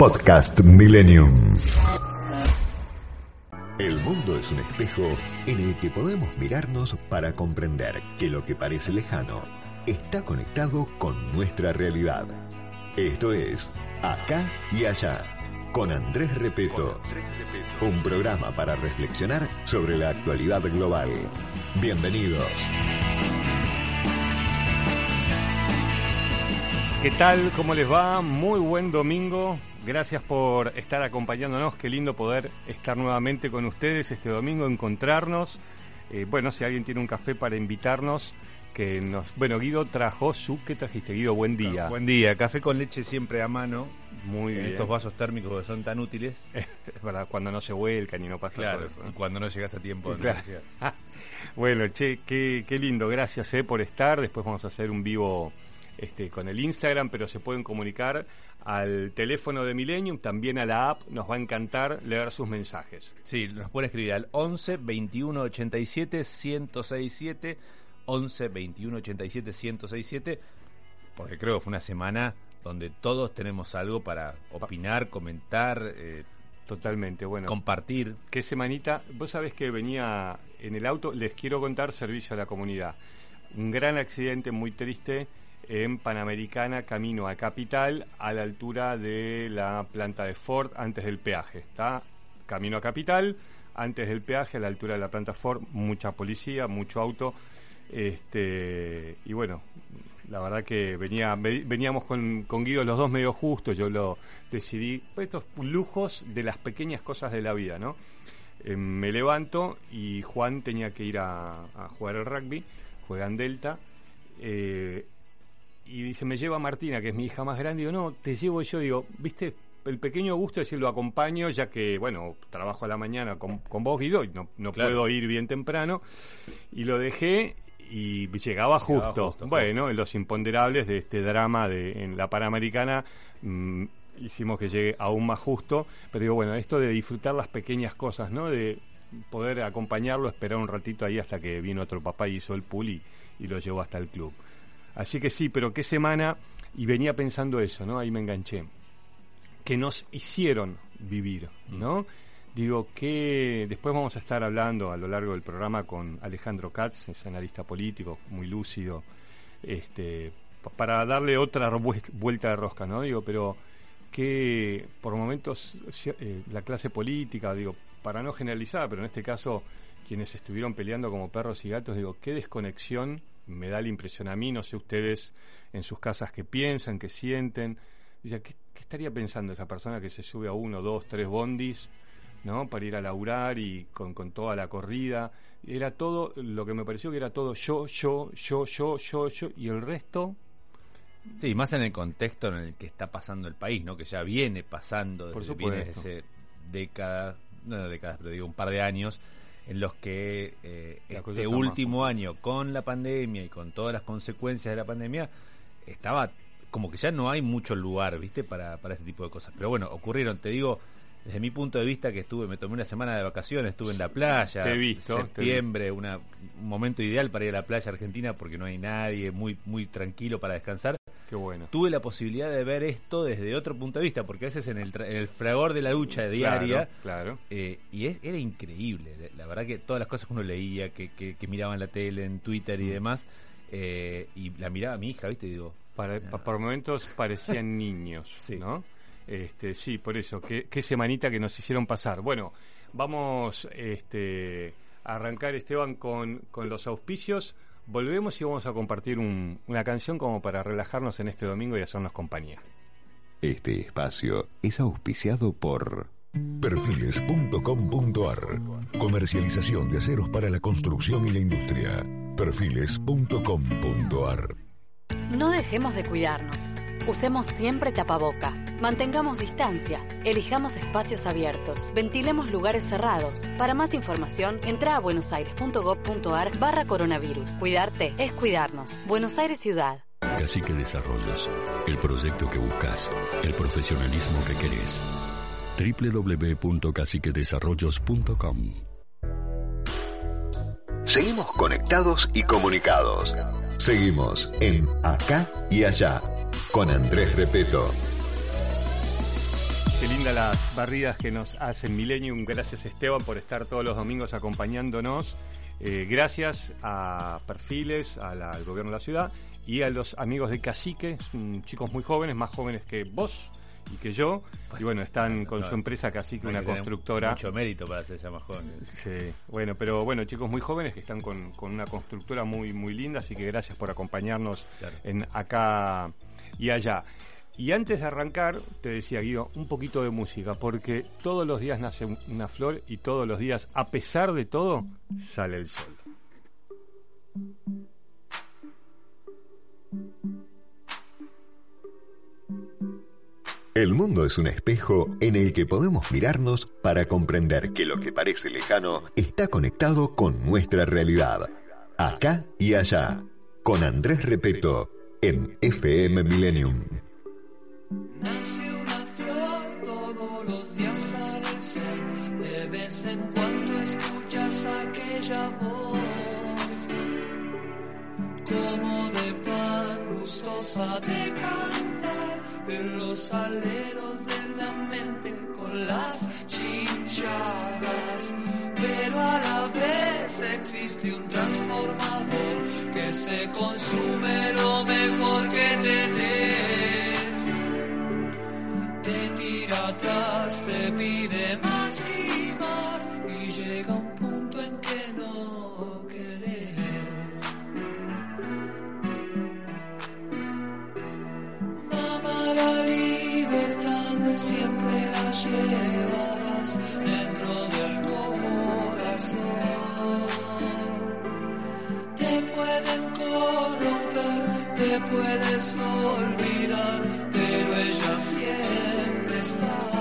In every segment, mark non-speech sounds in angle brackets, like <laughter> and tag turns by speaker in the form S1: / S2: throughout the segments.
S1: Podcast Millennium. El mundo es un espejo en el que podemos mirarnos para comprender que lo que parece lejano está conectado con nuestra realidad. Esto es Acá y Allá, con Andrés Repeto. Un programa para reflexionar sobre la actualidad global. Bienvenidos.
S2: ¿Qué tal? ¿Cómo les va? Muy buen domingo. Gracias por estar acompañándonos. Qué lindo poder estar nuevamente con ustedes este domingo, encontrarnos. Eh, bueno, si alguien tiene un café para invitarnos, que nos... Bueno, Guido trajo su... ¿Qué trajiste, Guido? Buen día.
S3: Buen día. Café con leche siempre a mano.
S2: Muy
S3: en
S2: bien.
S3: estos vasos térmicos que son tan útiles. <laughs>
S2: Es verdad, cuando no se vuelcan y no pasa
S3: Claro,
S2: eso, ¿no?
S3: y cuando no llegas a tiempo. de <laughs>
S2: Claro. <laughs> bueno, che, qué, qué lindo. Gracias eh, por estar. Después vamos a hacer un vivo este, con el Instagram, pero se pueden comunicar al teléfono de Millennium, también a la app. Nos va a encantar leer sus mensajes.
S3: Sí, nos puede escribir al 11 21 87 1067 11 21 87 1067 porque creo que fue una semana donde todos tenemos algo para opinar, comentar, eh,
S2: Totalmente, bueno.
S3: compartir.
S2: ¿Qué semanita? Vos sabés que venía en el auto, les quiero contar servicio a la comunidad. Un gran accidente muy triste en Panamericana, camino a Capital, a la altura de la planta de Ford, antes del peaje. Está camino a Capital, antes del peaje, a la altura de la planta Ford, mucha policía, mucho auto. Este, y bueno, la verdad que venía, ve- veníamos con, con Guido los dos medio justos, yo lo decidí, pues, estos lujos de las pequeñas cosas de la vida, ¿no? Eh, me levanto y Juan tenía que ir a, jugar al rugby, juega en Delta, eh, y dice, me lleva Martina, que es mi hija más grande, y digo, no, te llevo yo, digo, viste, el pequeño gusto es decir, lo acompaño, ya que, bueno, trabajo a la mañana con, con vos, Guido, y no, no
S3: Claro.
S2: puedo ir bien temprano, y lo dejé y llegaba justo.
S3: Llegaba justo,
S2: bueno, en los imponderables de este drama de, en la Panamericana mm, hicimos que llegue aún más justo, pero digo, bueno, esto de disfrutar las pequeñas cosas, ¿no? De poder acompañarlo, esperar un ratito ahí hasta que vino otro papá y hizo el pool y, y lo llevó hasta el club. Así que sí, pero qué semana, y venía pensando eso, ¿no? Ahí me enganché que nos hicieron vivir, ¿no? Digo que después vamos a estar hablando a lo largo del programa con Alejandro Katz, es analista político, muy lúcido, este, pa- para darle otra vuel- vuelta de rosca, ¿no? Digo, pero que por momentos eh, la clase política, digo, para no generalizar, pero en este caso quienes estuvieron peleando como perros y gatos, digo, qué desconexión me da la impresión a mí, no sé ustedes en sus casas qué piensan, qué sienten. Dice, ¿qué, qué estaría pensando esa persona que se sube a uno, dos, tres bondis, ¿no? Para ir a laburar y con, con toda la corrida. Era todo, lo que me pareció que era todo yo, yo, yo, yo, yo, yo, y el resto,
S3: Sí, más en el contexto en el que está pasando el país, ¿no? Que ya viene pasando,
S2: Por
S3: desde, viene
S2: supuesto.
S3: desde décadas, no décadas, pero digo un par de años, en los que eh, este
S2: más
S3: último año, con la pandemia y con todas las consecuencias de la pandemia, estaba como que ya no hay mucho lugar, ¿viste? Para, para este tipo de cosas. Pero bueno, ocurrieron, te digo, desde mi punto de vista que estuve, me tomé una semana de vacaciones, estuve en la playa,
S2: Te he visto, te
S3: septiembre, una, un momento ideal para ir a la playa argentina porque no hay nadie, muy, muy tranquilo para descansar
S2: qué bueno.
S3: tuve la posibilidad de ver esto desde otro punto de vista, porque a veces en el, en el fragor de la lucha diaria,
S2: Claro, claro.
S3: eh, y es- era increíble, la- verdad que todas las cosas que uno leía, que, que, que miraba en la tele, en Twitter y
S2: Mm.
S3: demás, eh, y la miraba a mi hija, ¿viste? Y digo,
S2: Para, momentos parecían <laughs> niños,
S3: Sí.
S2: ¿no? Este, sí, por eso, qué, qué semanita que nos hicieron pasar. Bueno, vamos este, a arrancar, Esteban, con, con los auspicios. Volvemos y vamos a compartir un- una canción como para relajarnos en este domingo y hacernos compañía.
S1: Este espacio es auspiciado por
S4: Perfiles.com.ar Comercialización de aceros para la construcción y la industria. Perfiles.com.ar
S5: No dejemos de cuidarnos. Usemos siempre tapaboca. Mantengamos distancia, elijamos espacios abiertos, ventilemos lugares cerrados. Para más información, entra a buenosaires.gov.ar barra coronavirus. Cuidarte es cuidarnos. Buenos Aires Ciudad.
S4: Cacique Desarrollos, el proyecto que buscas, el profesionalismo que querés. www.caciquedesarrollos.com
S1: Seguimos conectados y comunicados. Seguimos en Acá y Allá con Andrés Repeto.
S2: Qué linda las barridas que nos hacen Millennium. Gracias Esteban por estar todos los domingos acompañándonos. Eh, gracias a Perfiles, al gobierno de la ciudad y a los amigos de Cacique, chicos muy jóvenes, más jóvenes que vos y que yo. y bueno, están con su empresa Cacique, una constructora.
S3: Mucho mérito para ser más jóvenes.
S2: Sí, bueno, pero bueno, chicos muy jóvenes que están con, una constructora muy, muy linda, así que gracias por acompañarnos en acá y allá. Y antes de arrancar, te decía Guido, un poquito de música, porque todos los días nace una flor y todos los días, a pesar de todo, sale el sol.
S1: El mundo es un espejo en el que podemos mirarnos para comprender que lo que parece lejano está conectado con nuestra realidad. Acá y allá, con Andrés Repeto, en FM Millennium.
S6: Nace una flor, todos los días sol, de vez en cuando escuchas aquella voz, como de gustosa de cantar en los aleros de la mente con las chinchadas, pero a la vez existe un transformador que se consume lo mejor que tenés. Atrás te pide más la libertad siempre la llevarás dentro del corazón. Te pueden corromper, te puedes olvidar, pero ella siempre está.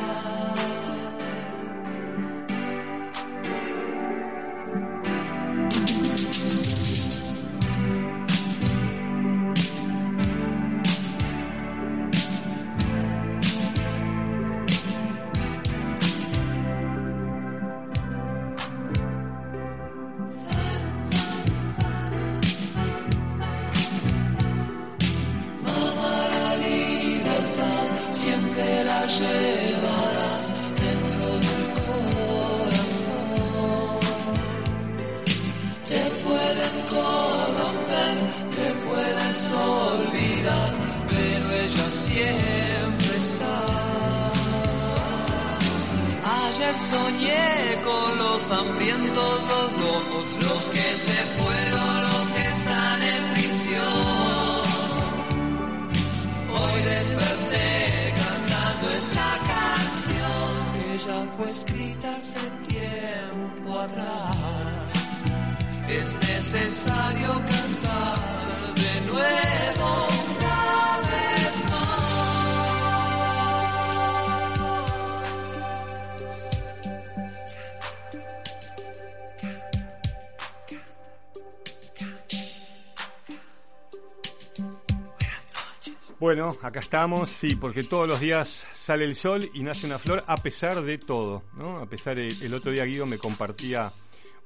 S2: Acá estamos, sí, porque todos los días sale el sol y nace una flor a pesar de todo, ¿no? A pesar de, el otro día Guido me compartía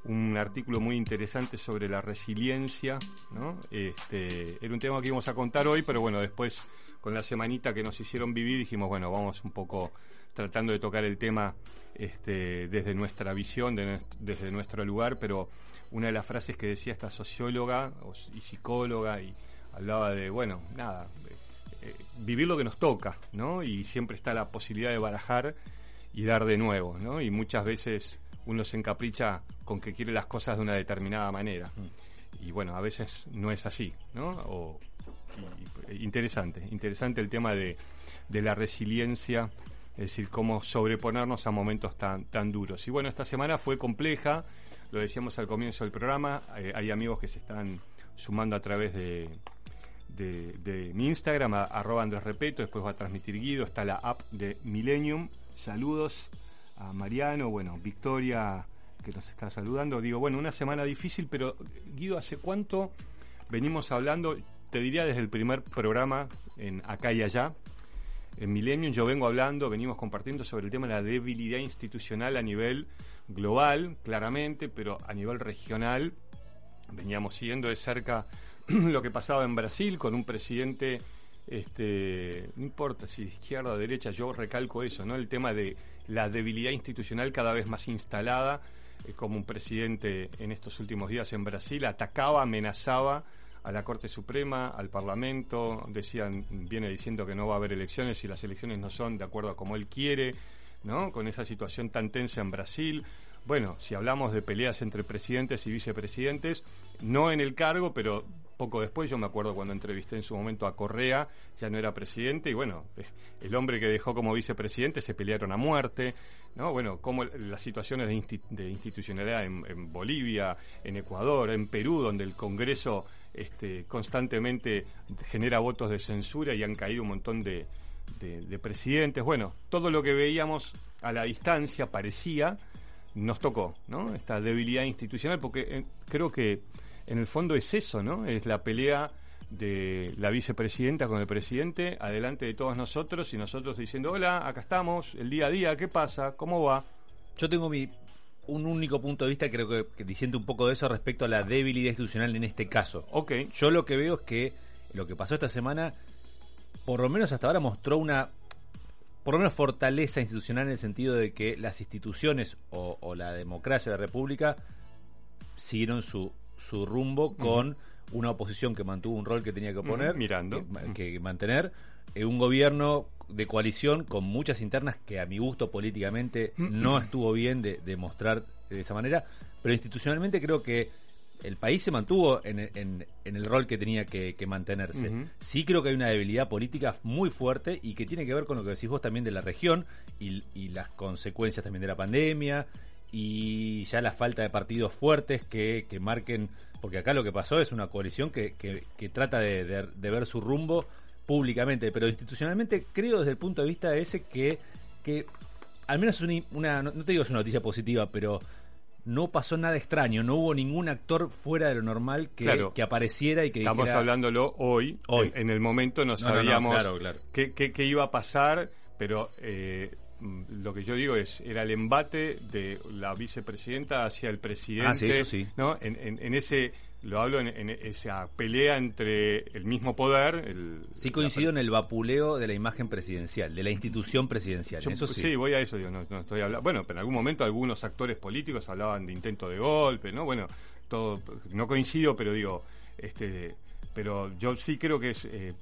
S2: un artículo muy interesante sobre la resiliencia, ¿no? Este, era un tema que íbamos a contar hoy, pero bueno, después con la semanita que nos hicieron vivir dijimos, bueno, vamos un poco tratando de tocar el tema este, desde nuestra visión, desde nuestro lugar, pero una de las frases que decía esta socióloga y psicóloga y hablaba de, bueno, nada, eh, vivir lo que nos toca, ¿no? Y siempre está la posibilidad de barajar y dar de nuevo, ¿no? Y muchas veces uno se encapricha con que quiere las cosas de una determinada manera. Y bueno, a veces no es así, ¿no? interesante, interesante el tema de, de la resiliencia, es decir, cómo sobreponernos a momentos tan, tan duros. Y bueno, esta semana fue compleja, lo decíamos al comienzo del programa, eh, hay amigos que se están sumando a través de, de, mi Instagram, arroba Andrés Repeto, después va a transmitir Guido, está la app de Millennium. Saludos a Mariano, bueno, Victoria que nos está saludando. Digo, bueno, una semana difícil, pero Guido, ¿hace cuánto venimos hablando? Te diría desde el primer programa en Acá y Allá. En Millennium yo vengo hablando, venimos compartiendo sobre el tema de la debilidad institucional a nivel global, claramente, pero a nivel regional veníamos siguiendo de cerca <clears throat> lo que pasaba en Brasil con un presidente, este, no importa si izquierda o derecha, yo recalco eso, ¿no? El tema de la debilidad institucional cada vez más instalada, eh, como un presidente en estos últimos días en Brasil atacaba, amenazaba a la Corte Suprema, al Parlamento, decían, viene diciendo que no va a haber elecciones y las elecciones no son de acuerdo a como él quiere, ¿no? Con esa situación tan tensa en Brasil. Bueno, si hablamos de peleas entre presidentes y vicepresidentes, no en el cargo, pero poco después, yo me acuerdo cuando entrevisté en su momento a Correa, ya no era presidente, y bueno, eh, el hombre que dejó como vicepresidente se pelearon a muerte, ¿no? Bueno, como las situaciones de, insti- de institucionalidad en, Bolivia, en Ecuador, en Perú, donde el Congreso este, constantemente genera votos de censura y han caído un montón de, de- de presidentes. Bueno, todo lo que veíamos a la distancia parecía, nos tocó, ¿no? Esta debilidad institucional, porque eh, creo que en el fondo es eso, ¿no? Es la pelea de la vicepresidenta con el presidente adelante de todos nosotros y nosotros diciendo, hola, acá estamos, el día a día, ¿qué pasa? ¿Cómo va?
S3: Yo tengo mi un único punto de vista, creo que, que disiente un poco de eso respecto a la debilidad institucional en este caso.
S2: Ok,
S3: Yo lo que veo es que lo que pasó esta semana, por lo menos hasta ahora, mostró una, por lo menos fortaleza institucional en el sentido de que las instituciones o, o la democracia de la república siguieron su, su rumbo con una oposición que mantuvo un rol que tenía que poner,
S2: mirando.
S3: que, que mantener, eh, un gobierno de coalición con muchas internas que a mi gusto políticamente no estuvo bien de, de mostrar de esa manera, pero institucionalmente creo que el país se mantuvo en, en- en el rol que tenía que, que mantenerse. Sí creo que hay una debilidad política muy fuerte y que tiene que ver con lo que decís vos también de la región y, y las consecuencias también de la pandemia y ya la falta de partidos fuertes que, que marquen, porque acá lo que pasó es una coalición que, que- que trata de, de- de ver su rumbo públicamente, pero institucionalmente creo desde el punto de vista ese que, que al menos es una, una- no no te digo es una noticia positiva, pero no pasó nada extraño, no hubo ningún actor fuera de lo normal que,
S2: Claro.
S3: que apareciera y que
S2: estamos
S3: dijera,
S2: hablándolo hoy,
S3: Hoy.
S2: En, en el momento no
S3: No, no, no,
S2: sabíamos
S3: claro, claro.
S2: Qué, qué- qué iba a pasar, pero eh, lo que yo digo es, era el embate de la vicepresidenta hacia el presidente,
S3: Ah, sí, eso sí.
S2: ¿no? En, en- en ese, lo hablo en, en esa pelea entre el mismo poder, el,
S3: Sí
S2: la
S3: coincido en el vapuleo de la imagen presidencial, de la institución presidencial.
S2: Yo-
S3: eso sí.
S2: voy a eso, digo, no, no estoy hablando. Bueno, pero en algún momento algunos actores políticos hablaban de intento de golpe, ¿no? Bueno, todo, no coincido, pero digo, este, pero yo sí creo que es eh,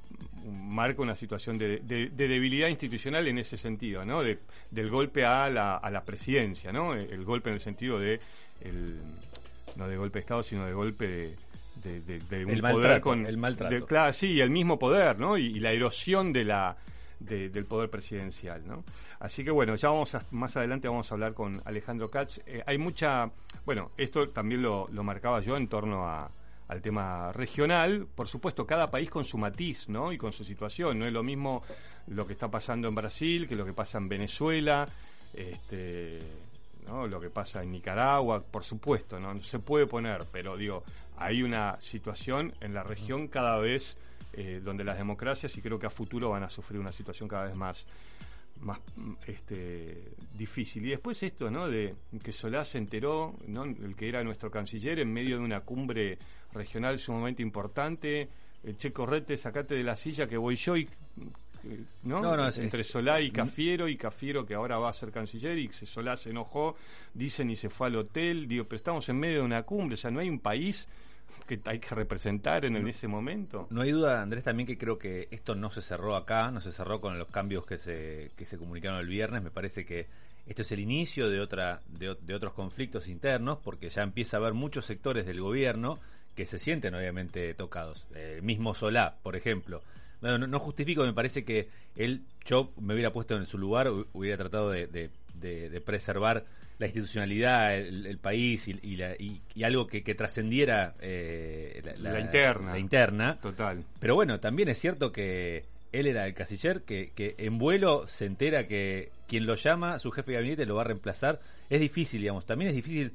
S2: marca una situación de, de- de debilidad institucional en ese sentido, ¿no? De- del golpe a la, a la presidencia, ¿no? El golpe en el sentido de el, no de golpe de Estado, sino de golpe de, de, de- de un
S3: El
S2: poder
S3: maltrato,
S2: con
S3: el maltrato.
S2: claro, sí, el mismo poder, ¿no? Y, y la erosión de la de- del poder presidencial, ¿no? Así que bueno, ya vamos a- más adelante vamos a hablar con Alejandro Katz. Eh, hay mucha, bueno, esto también lo, lo marcaba yo en torno a, al tema regional. Por supuesto, cada país con su matiz, ¿no? Y con su situación. No es lo mismo lo que está pasando en Brasil que lo que pasa en Venezuela. Este, ¿no? lo que pasa en Nicaragua, por supuesto, ¿no? se puede poner, pero digo, hay una situación en la región cada vez eh, donde las democracias, y creo que a futuro van a sufrir una situación cada vez más más este difícil y después esto no de que Solá se enteró no el que era nuestro canciller en medio de una cumbre regional sumamente importante eh, che correte sacate de la silla que voy yo y eh, ¿no?
S3: No, no, es-
S2: entre Solá y Cafiero y Cafiero que ahora va a ser canciller y que Solá se enojó dicen y se fue al hotel digo pero estamos en medio de una cumbre o sea no hay un país que hay que representar en, en ese momento
S3: No hay duda, Andrés, también que creo que esto no se cerró acá, no se cerró con los cambios que se, que se comunicaron el viernes. Me parece que esto es el inicio de, otra, de otros conflictos internos, porque ya empieza a haber muchos sectores del gobierno que se sienten obviamente tocados. El mismo Solá, por ejemplo. No, no- no justifico, me parece que él, yo me hubiera puesto en su lugar, hu- hubiera tratado de, de- de, de preservar la institucionalidad, el, el país y, y la- y- y algo que, que trascendiera eh,
S2: La interna.
S3: la interna.
S2: Total.
S3: Pero bueno, también es cierto que él era el casiller, que, que en vuelo se entera que quien lo llama, su jefe de gabinete, lo va a reemplazar. Es difícil, digamos. También es difícil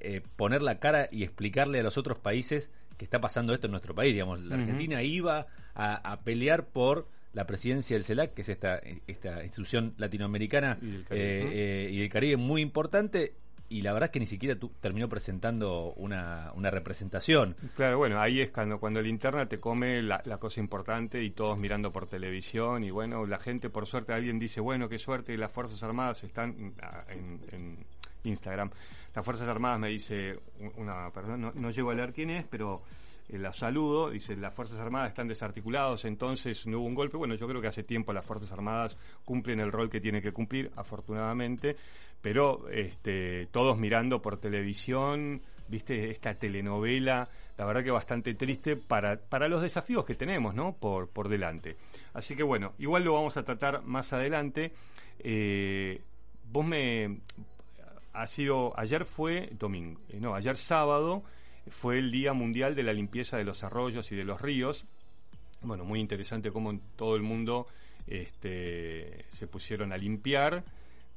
S3: eh, poner la cara y explicarle a los otros países que está pasando esto en nuestro país. Digamos, la. Argentina iba a, a pelear por la presidencia del CELAC, que es esta, esta institución latinoamericana
S2: Y del Caribe,
S3: eh, eh, y del Caribe muy importante. Y la verdad es que ni siquiera tu- terminó presentando una, una representación.
S2: Claro, bueno, ahí es cuando, cuando el interna te come la, la cosa importante y todos mirando por televisión y bueno, la gente, por suerte, alguien dice, bueno, qué suerte, las Fuerzas Armadas están en, en Instagram. Las Fuerzas Armadas me dice una persona, no, no llego a leer quién es, pero eh, la saludo, dice, las Fuerzas Armadas están desarticulados, entonces no hubo un golpe. Bueno, yo creo que hace tiempo las Fuerzas Armadas cumplen el rol que tienen que cumplir, afortunadamente, pero este, todos mirando por televisión, viste, esta telenovela, la verdad que bastante triste para, para los desafíos que tenemos, ¿no? Por, por delante. Así que bueno, igual lo vamos a tratar más adelante. Eh, vos me ha sido ayer fue domingo eh, no ayer sábado fue el día mundial de la limpieza de los arroyos y de los ríos bueno muy interesante cómo en todo el mundo este, se pusieron a limpiar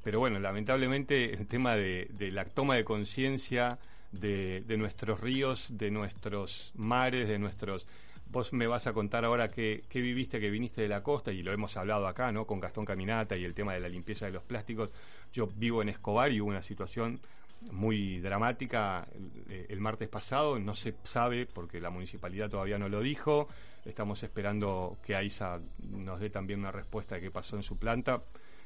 S2: pero bueno lamentablemente el tema de, la toma de conciencia de, de nuestros ríos de nuestros mares de nuestros Vos me vas a contar ahora qué, qué viviste, que viniste de la costa, y lo hemos hablado acá, ¿no? Con Gastón Caminata y el tema de la limpieza de los plásticos. Yo vivo en Escobar y hubo una situación muy dramática el, el martes pasado, no se sabe porque la municipalidad todavía no lo dijo. Estamos esperando que AISA nos dé también una respuesta de qué pasó en su planta.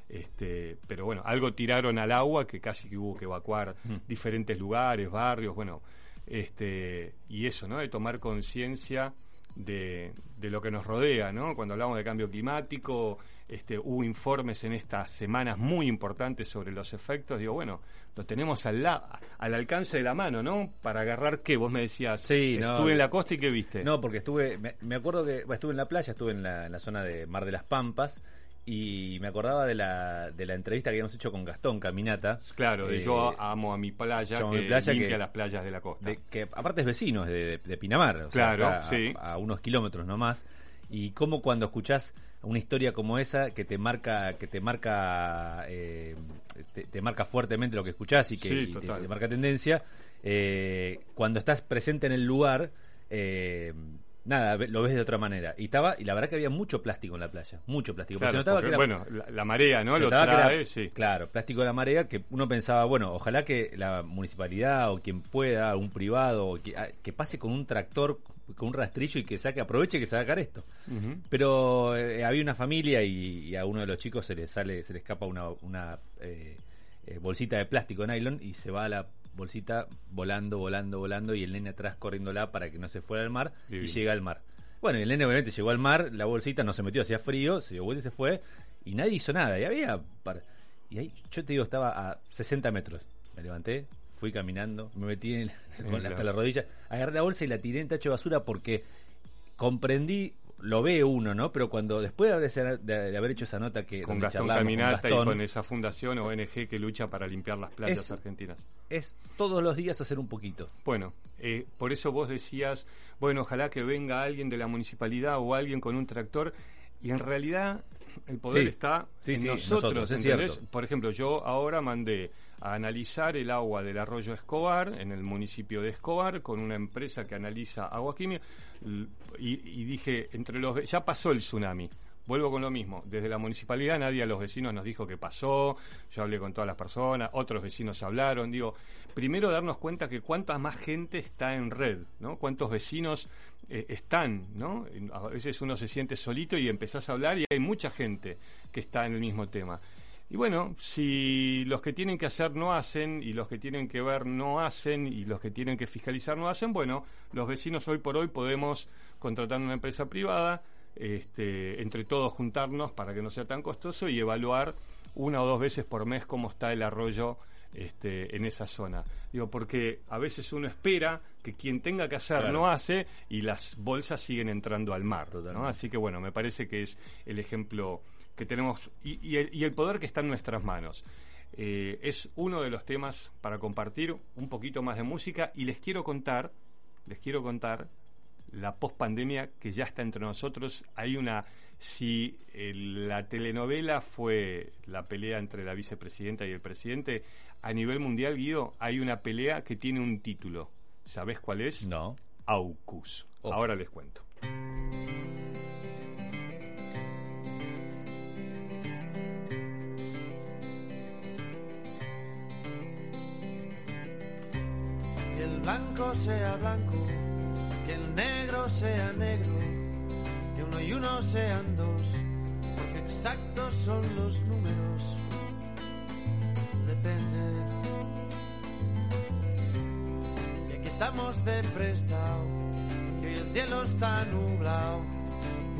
S2: Este, pero bueno, algo tiraron al agua que casi que hubo que evacuar diferentes lugares, barrios, bueno, este, y eso, ¿no? De tomar conciencia de, de lo que nos rodea, ¿no? Cuando hablamos de cambio climático, este, hubo informes en estas semanas muy importantes sobre los efectos. Digo, bueno, lo tenemos al, la- al alcance de la mano, ¿no? Para agarrar qué, vos me decías.
S3: Sí, no.
S2: Estuve en la costa y qué viste.
S3: No, porque estuve, me, me acuerdo que bueno, estuve en la playa, estuve en la, en la zona de Mar de las Pampas y me acordaba de la, de la entrevista que habíamos hecho con Gastón Caminata.
S2: Claro, de
S3: Eh,
S2: yo amo a mi playa,
S3: yo amo
S2: que
S3: mi playa
S2: limpia
S3: que-
S2: las playas de la costa.
S3: de- que aparte es vecino es de, de- de Pinamar, o sea,
S2: Claro,
S3: acá a-
S2: sí.
S3: a, unos kilómetros nomás. Y cómo cuando escuchás una historia como esa que te marca, que te marca, eh, te, te marca fuertemente lo que escuchás y que
S2: Sí,
S3: y te, marca tendencia, eh, cuando estás presente en el lugar, eh, nada, lo ves de otra manera. Y estaba, y la verdad que había mucho plástico en la playa, mucho plástico.
S2: Claro,
S3: se notaba
S2: porque,
S3: que era-
S2: bueno, la, la marea, ¿no? Lo trae,
S3: era-
S2: sí.
S3: Claro, plástico de la marea, que uno pensaba, bueno, ojalá que la municipalidad o quien pueda, un privado, que, ah, que pase con un tractor, con un rastrillo y que saque, aproveche que sacar esto. Pero eh, había una familia y, y a uno de los chicos se le sale, se le escapa una, una eh, eh, bolsita de plástico nylon y se va la bolsita volando, volando, volando y el nene atrás corriéndola para que no se fuera al mar
S2: Divino.
S3: y llega al mar. Bueno, y el nene obviamente llegó al mar, la bolsita no se metió, hacía frío, se dio vuelta y se fue y nadie hizo nada. Y había... par- Y ahí, yo te digo, estaba a 60 metros. Me levanté, fui caminando, me metí en- <laughs> con hasta la rodilla, agarré la bolsa y la tiré en tacho de basura porque comprendí, lo ve uno, ¿no? Pero cuando después de haber, hecho esa nota que
S2: Con Gastón
S3: con
S2: Caminata
S3: Gastón,
S2: y con esa fundación ONG que lucha para limpiar las playas
S3: Es-
S2: argentinas.
S3: es todos los días hacer un poquito.
S2: Bueno, eh, por eso vos decías, bueno, ojalá que venga alguien de la municipalidad o alguien con un tractor, y en realidad el poder
S3: Sí.
S2: está
S3: Sí,
S2: en
S3: sí,
S2: nosotros,
S3: nosotros, es
S2: ¿entendés?
S3: cierto.
S2: Por ejemplo, yo ahora mandé a analizar el agua del arroyo Escobar, en el municipio de Escobar, con una empresa que analiza agua química, y, y dije, entre los ya pasó el tsunami. Vuelvo con lo mismo. Desde la municipalidad nadie a los vecinos nos dijo que pasó. Yo hablé con todas las personas, otros vecinos hablaron. Digo, primero darnos cuenta que cuánta más gente está en red, ¿no? Cuántos vecinos eh, están, ¿no? A veces uno se siente solito y empezás a hablar y hay mucha gente que está en el mismo tema. Y bueno, si los que tienen que hacer no hacen y los que tienen que ver no hacen y los que tienen que fiscalizar no hacen, bueno, los vecinos hoy por hoy podemos contratar una empresa privada, este, entre todos juntarnos para que no sea tan costoso y evaluar una o dos veces por mes cómo está el arroyo este, en esa zona. Digo, porque a veces uno espera que quien tenga que hacer
S3: Claro.
S2: no hace y las bolsas siguen entrando al mar. Así que bueno, me parece que es el ejemplo que tenemos y, y el, y el poder que está en nuestras manos. Eh, es uno de los temas para compartir un poquito más de música y les quiero contar, les quiero contar la pospandemia que ya está entre nosotros. Hay una, si eh, la telenovela fue la pelea entre la vicepresidenta y el presidente, a nivel mundial, Guido, hay una pelea que tiene un título. ¿Sabés cuál es?
S3: No.
S2: AUKUS.
S3: Oh.
S2: Ahora les cuento.
S7: Blanco sea blanco, que el negro sea negro, que uno y uno sean dos, porque exactos son los números. Depende. Y aquí estamos de prestado, que hoy el cielo está nublado.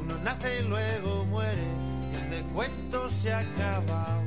S7: Uno nace y luego muere, y este cuento se ha acabado.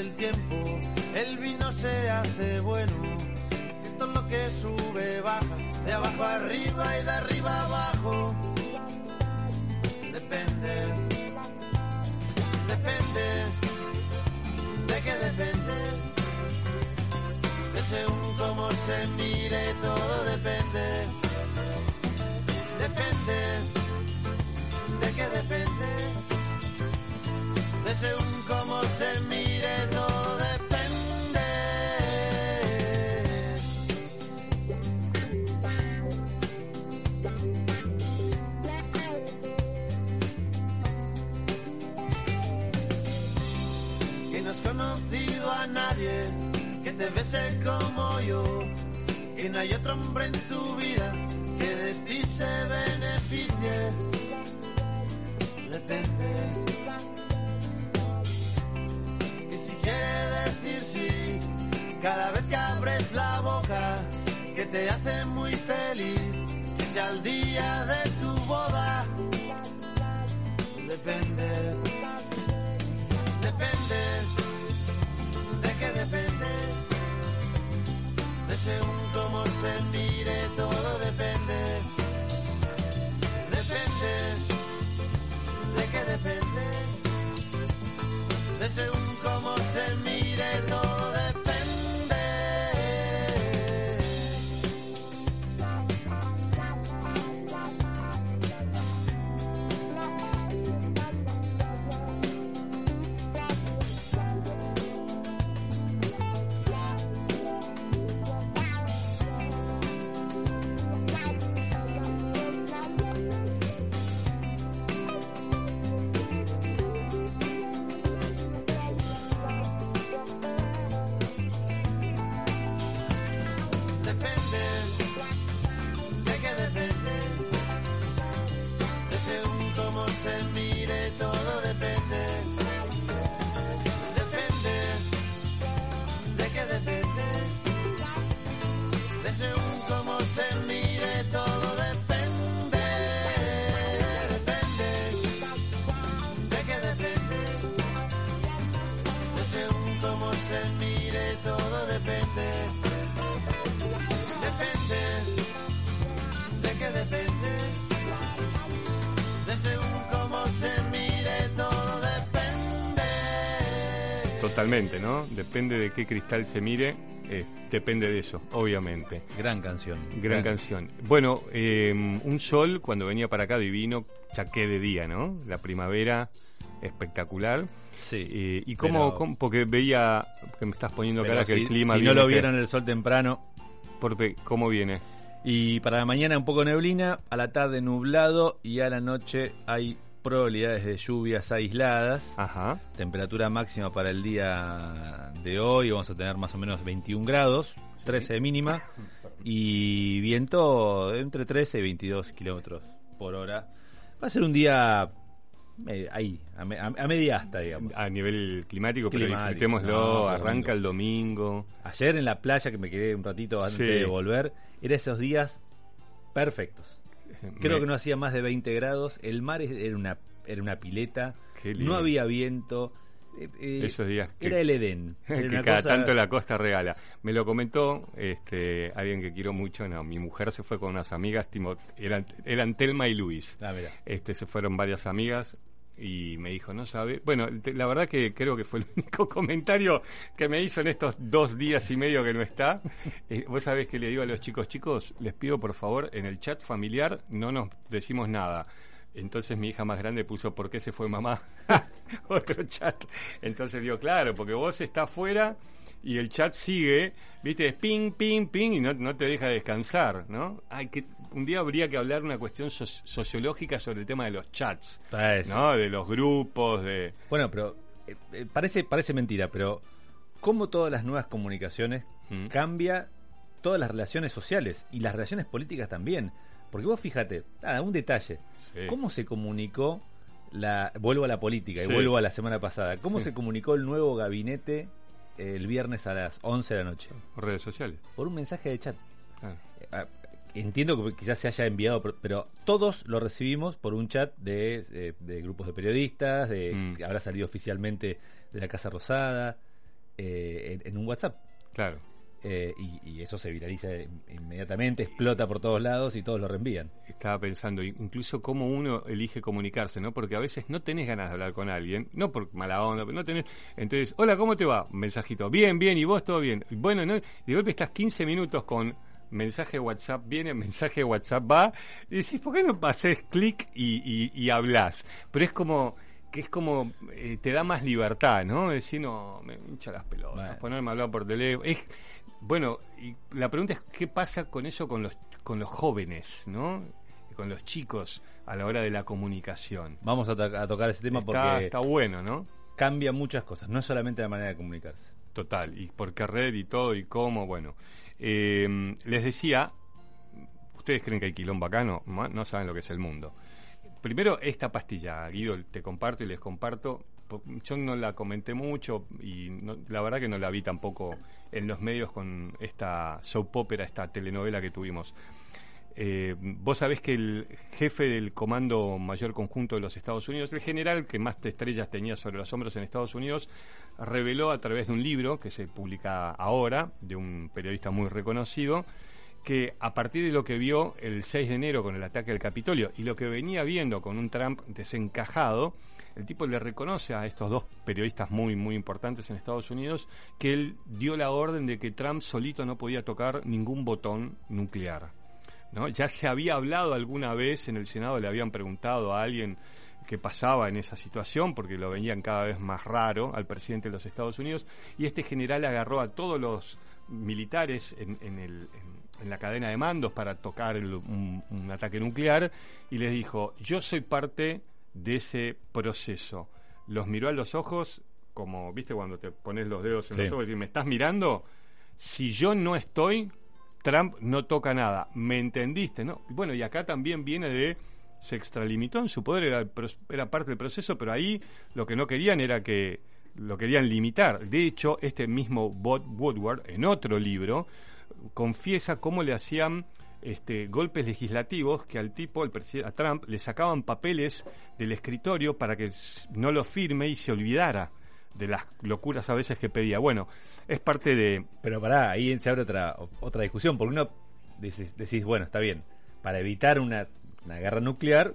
S7: Del tiempo, el vino se hace bueno. Que todo lo que sube baja, de abajo arriba y de arriba abajo. Depende depende, de qué depende, de según cómo se mire, todo depende, depende, de qué depende, de según cómo se mire, todo depende. que no has conocido a nadie que te bese como yo, que no hay otro hombre en tu vida que de ti se beneficie. Cada vez que abres la boca, que te hace muy feliz, que sea el día de tu boda. Depende. Depende, de qué depende, de según cómo se mire, todo depende, depende, de qué depende, de según
S2: Totalmente, ¿no? Depende de qué cristal se mire, eh, depende de eso, obviamente.
S3: Gran canción.
S2: Gran canción. Bueno, eh, un sol cuando venía para acá divino, ya que de día, ¿no? La primavera espectacular.
S3: Sí.
S2: Eh, y cómo,
S3: pero-
S2: cómo- porque veía que me estás poniendo cara que el clima
S3: si no lo vieron el sol temprano,
S2: porque, ¿Cómo viene?
S3: Y para la mañana un poco neblina, a la tarde nublado y a la noche hay probabilidades de lluvias aisladas.
S2: Ajá.
S3: Temperatura máxima para el día de hoy, vamos a tener más o menos 21 grados, 13 de mínima y viento entre 13 y 22 kilómetros por hora. Va a ser un día ahí, a, me- a- media asta, digamos.
S2: A nivel climático, pero
S3: Climático,
S2: disfrutémoslo.
S3: no,
S2: arranca el domingo.
S3: Ayer en la playa, que me quedé un ratito antes
S2: Sí.
S3: de volver, eran esos días perfectos. <laughs> Creo
S2: Me-
S3: que no hacía más de 20 grados. El mar era una, era una pileta. No había viento. eh, eh,
S2: Esos días que-
S3: Era el Edén. <laughs> Era
S2: que cada
S3: cosa-
S2: tanto la costa regala. Me lo comentó este alguien que quiero mucho. No, mi mujer se fue con unas amigas, Timo- eran, eran Telma y Luis.
S3: Ah.
S2: Este, se fueron varias amigas y me dijo, no sabe. Bueno, te- la verdad que creo que fue el <laughs> único comentario que me hizo en estos dos días y medio que no está. Eh, Vos sabés que le digo a los chicos, chicos, les pido por favor, en el chat familiar no nos decimos nada. Entonces mi hija más grande puso, ¿por qué se fue mamá? <laughs> Otro chat. Entonces digo, claro, porque vos estás fuera y el chat sigue, viste, es ping, ping, ping, y no, no te deja descansar, ¿no? Hay que, un día habría que hablar una cuestión so- sociológica sobre el tema de los chats. ¿no? De los grupos, de...
S3: Bueno, pero eh, eh, parece, parece mentira, pero como todas las nuevas comunicaciones
S2: Mm.
S3: cambia todas las relaciones sociales y las relaciones políticas también. Porque vos fíjate, nada, un detalle.
S2: Sí.
S3: ¿Cómo se comunicó la vuelvo a la política y vuelvo a la semana pasada? ¿Cómo
S2: Sí.
S3: se comunicó el nuevo gabinete el viernes a las 11 de la noche?
S2: redes sociales.
S3: Por un mensaje de chat.
S2: Ah,
S3: Eh, ah, Entiendo que quizás se haya enviado, pero- todos lo recibimos por un chat de, eh, de grupos de periodistas, de
S2: Mm.
S3: que habrá salido oficialmente de la Casa Rosada, eh, en, en un WhatsApp.
S2: claro.
S3: Eh, y, y eso se viraliza inmediatamente, explota por todos lados y todos lo reenvían.
S2: Estaba pensando in- incluso cómo uno elige comunicarse, ¿no? Porque a veces no tenés ganas de hablar con alguien, no por mala onda, pero no tenés. Entonces, hola, ¿cómo te va? Mensajito, bien, bien, y vos todo bien. Bueno, ¿no? De golpe estás 15 minutos con mensaje WhatsApp, viene, mensaje WhatsApp va, y decís, ¿por qué no haces clic y, y, y hablás? Pero es como que es como eh, te da más libertad, ¿no? Decir, no, me hincha las pelotas,
S3: Bueno.
S2: ponerme a hablar por teléfono. Es, bueno, y la pregunta es, ¿qué pasa con eso con los, con los jóvenes, ¿no? Con los chicos a la hora de la comunicación.
S3: Vamos a, to- a tocar ese tema
S2: Está,
S3: porque
S2: está bueno, ¿no?
S3: cambia muchas cosas, no es solamente la manera de comunicarse.
S2: Total, y por qué red y todo y cómo, bueno. Eh, les decía, ustedes creen que hay quilombo acá, no, saben lo que es el mundo. Primero, esta pastilla, Guido, te comparto y les comparto. Yo no la comenté mucho y no- la verdad que no la vi tampoco en los medios con esta soap opera, esta telenovela que tuvimos. Eh, vos sabés que el jefe del Comando Mayor Conjunto de los Estados Unidos, el general que más estrellas tenía sobre los hombros en Estados Unidos, reveló a través de un libro que se publica ahora, de un periodista muy reconocido, que a partir de lo que vio el 6 de enero con el ataque al Capitolio y lo que venía viendo con un Trump desencajado, el tipo le reconoce a estos dos periodistas muy, muy importantes en Estados Unidos que él dio la orden de que Trump solito no podía tocar ningún botón nuclear. ¿No? Ya se había hablado alguna vez en el Senado, le habían preguntado a alguien qué pasaba en esa situación, porque lo venían cada vez más raro al presidente de los Estados Unidos, y este general agarró a todos los militares en, en el- en- en la cadena de mandos para tocar el- un, un ataque nuclear y les dijo, yo soy parte de ese proceso. Los miró a los ojos, como, viste, cuando te pones los dedos en
S3: Sí.
S2: los ojos y ¿me estás mirando? Si yo no estoy, Trump no toca nada. ¿Me entendiste? ¿no? Bueno, y acá también viene de. Se extralimitó en su poder, era, era parte del proceso, pero ahí lo que no querían era que. Lo querían limitar. De hecho, este mismo Bob Woodward, en otro libro, confiesa cómo le hacían este, golpes legislativos que al tipo, al a Trump, le sacaban papeles del escritorio para que no lo firme y se olvidara de las locuras a veces que pedía. Bueno, es parte de,
S3: Pero pará, ahí se abre otra, otra discusión, porque uno decís, decís, bueno, está bien, para evitar una, una guerra nuclear,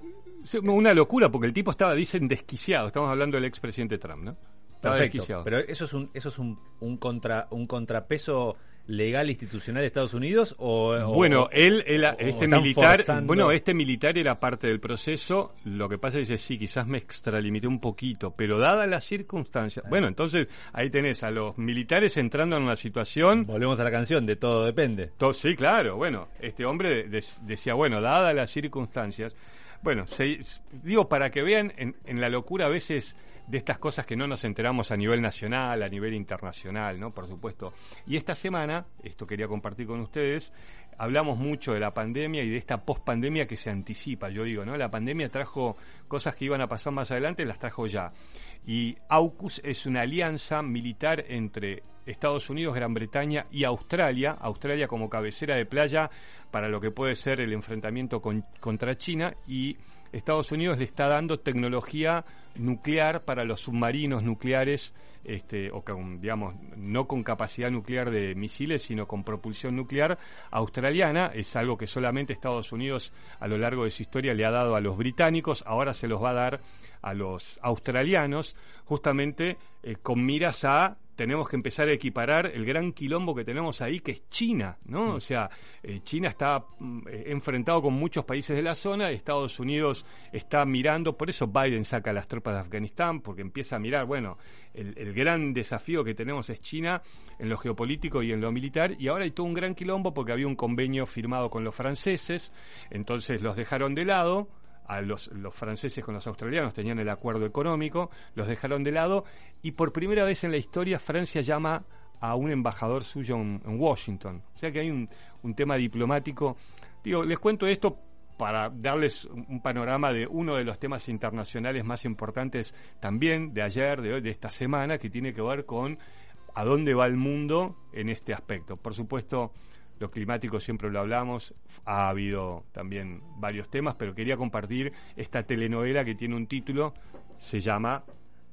S2: Una locura, porque el tipo estaba, dicen, desquiciado. Estamos hablando del expresidente Trump, ¿no? Estaba
S3: perfecto,
S2: desquiciado.
S3: pero eso es un, eso es un, un contra, un contrapeso legal institucional de Estados Unidos o, o-
S2: Bueno, él, él-
S3: o-
S2: este militar,
S3: forzando?
S2: bueno, este militar era parte del proceso. Lo que pasa es que sí, quizás me extralimité un poquito, pero dadas las circunstancias, bueno, entonces ahí tenés a los militares entrando en una situación.
S3: volvemos a la canción de todo depende.
S2: To- sí, claro, bueno, este hombre de- decía, bueno, dadas las circunstancias, bueno, se- digo para que vean en, en la locura a veces de estas cosas que no nos enteramos a nivel nacional, a nivel internacional, ¿no? Por supuesto. Y esta semana, esto quería compartir con ustedes, hablamos mucho de la pandemia y de esta pospandemia que se anticipa, yo digo, ¿no? La pandemia trajo cosas que iban a pasar más adelante, las trajo ya. Y AUKUS es una alianza militar entre Estados Unidos, Gran Bretaña y Australia, Australia como cabecera de playa para lo que puede ser el enfrentamiento con- contra China y Estados Unidos le está dando tecnología nuclear para los submarinos nucleares, este, o con, digamos, no con capacidad nuclear de misiles, sino con propulsión nuclear australiana. Es algo que solamente Estados Unidos a lo largo de su historia le ha dado a los británicos, ahora se los va a dar a los australianos, justamente eh, con miras a tenemos que empezar a equiparar el gran quilombo que tenemos ahí, que es China, ¿no? O sea, eh, China está mm, eh, enfrentado con muchos países de la zona, Estados Unidos está mirando, por eso Biden saca las tropas de Afganistán, porque empieza a mirar, bueno, el, el gran desafío que tenemos es China en lo geopolítico y en lo militar, y ahora hay todo un gran quilombo porque había un convenio firmado con los franceses, entonces los dejaron de lado, a los, los franceses con los australianos tenían el acuerdo económico, los dejaron de lado y por primera vez en la historia Francia llama a un embajador suyo en, Washington. O sea que hay un, un tema diplomático. Digo, les cuento esto para darles un panorama de uno de los temas internacionales más importantes también de ayer, de hoy, de esta semana, que tiene que ver con a dónde va el mundo en este aspecto. Por supuesto, lo climático siempre lo hablamos, ha habido también varios temas, pero quería compartir esta telenovela que tiene un título, se llama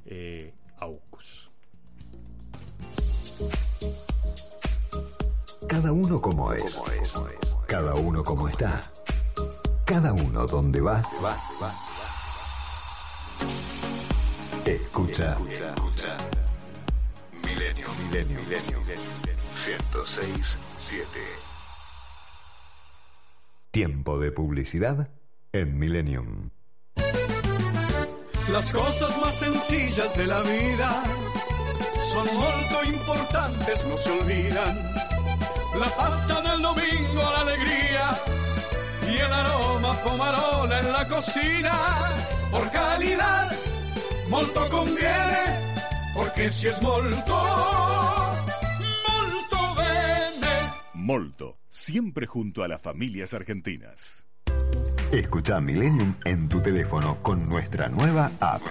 S2: eh, AUKUS.
S1: Cada uno como es. Cada uno como está. Cada uno donde va. Escucha. Milenio, milenio, milenio. 106, 7. Tiempo de publicidad en Millennium.
S6: Las cosas más sencillas de la vida son muy importantes, no se olvidan. La pasta del domingo, la alegría y el aroma pomarola en la cocina. Por calidad, molto conviene, porque si es molto Molto,
S8: siempre junto a las familias argentinas.
S1: Escucha Millennium en tu teléfono con nuestra nueva app.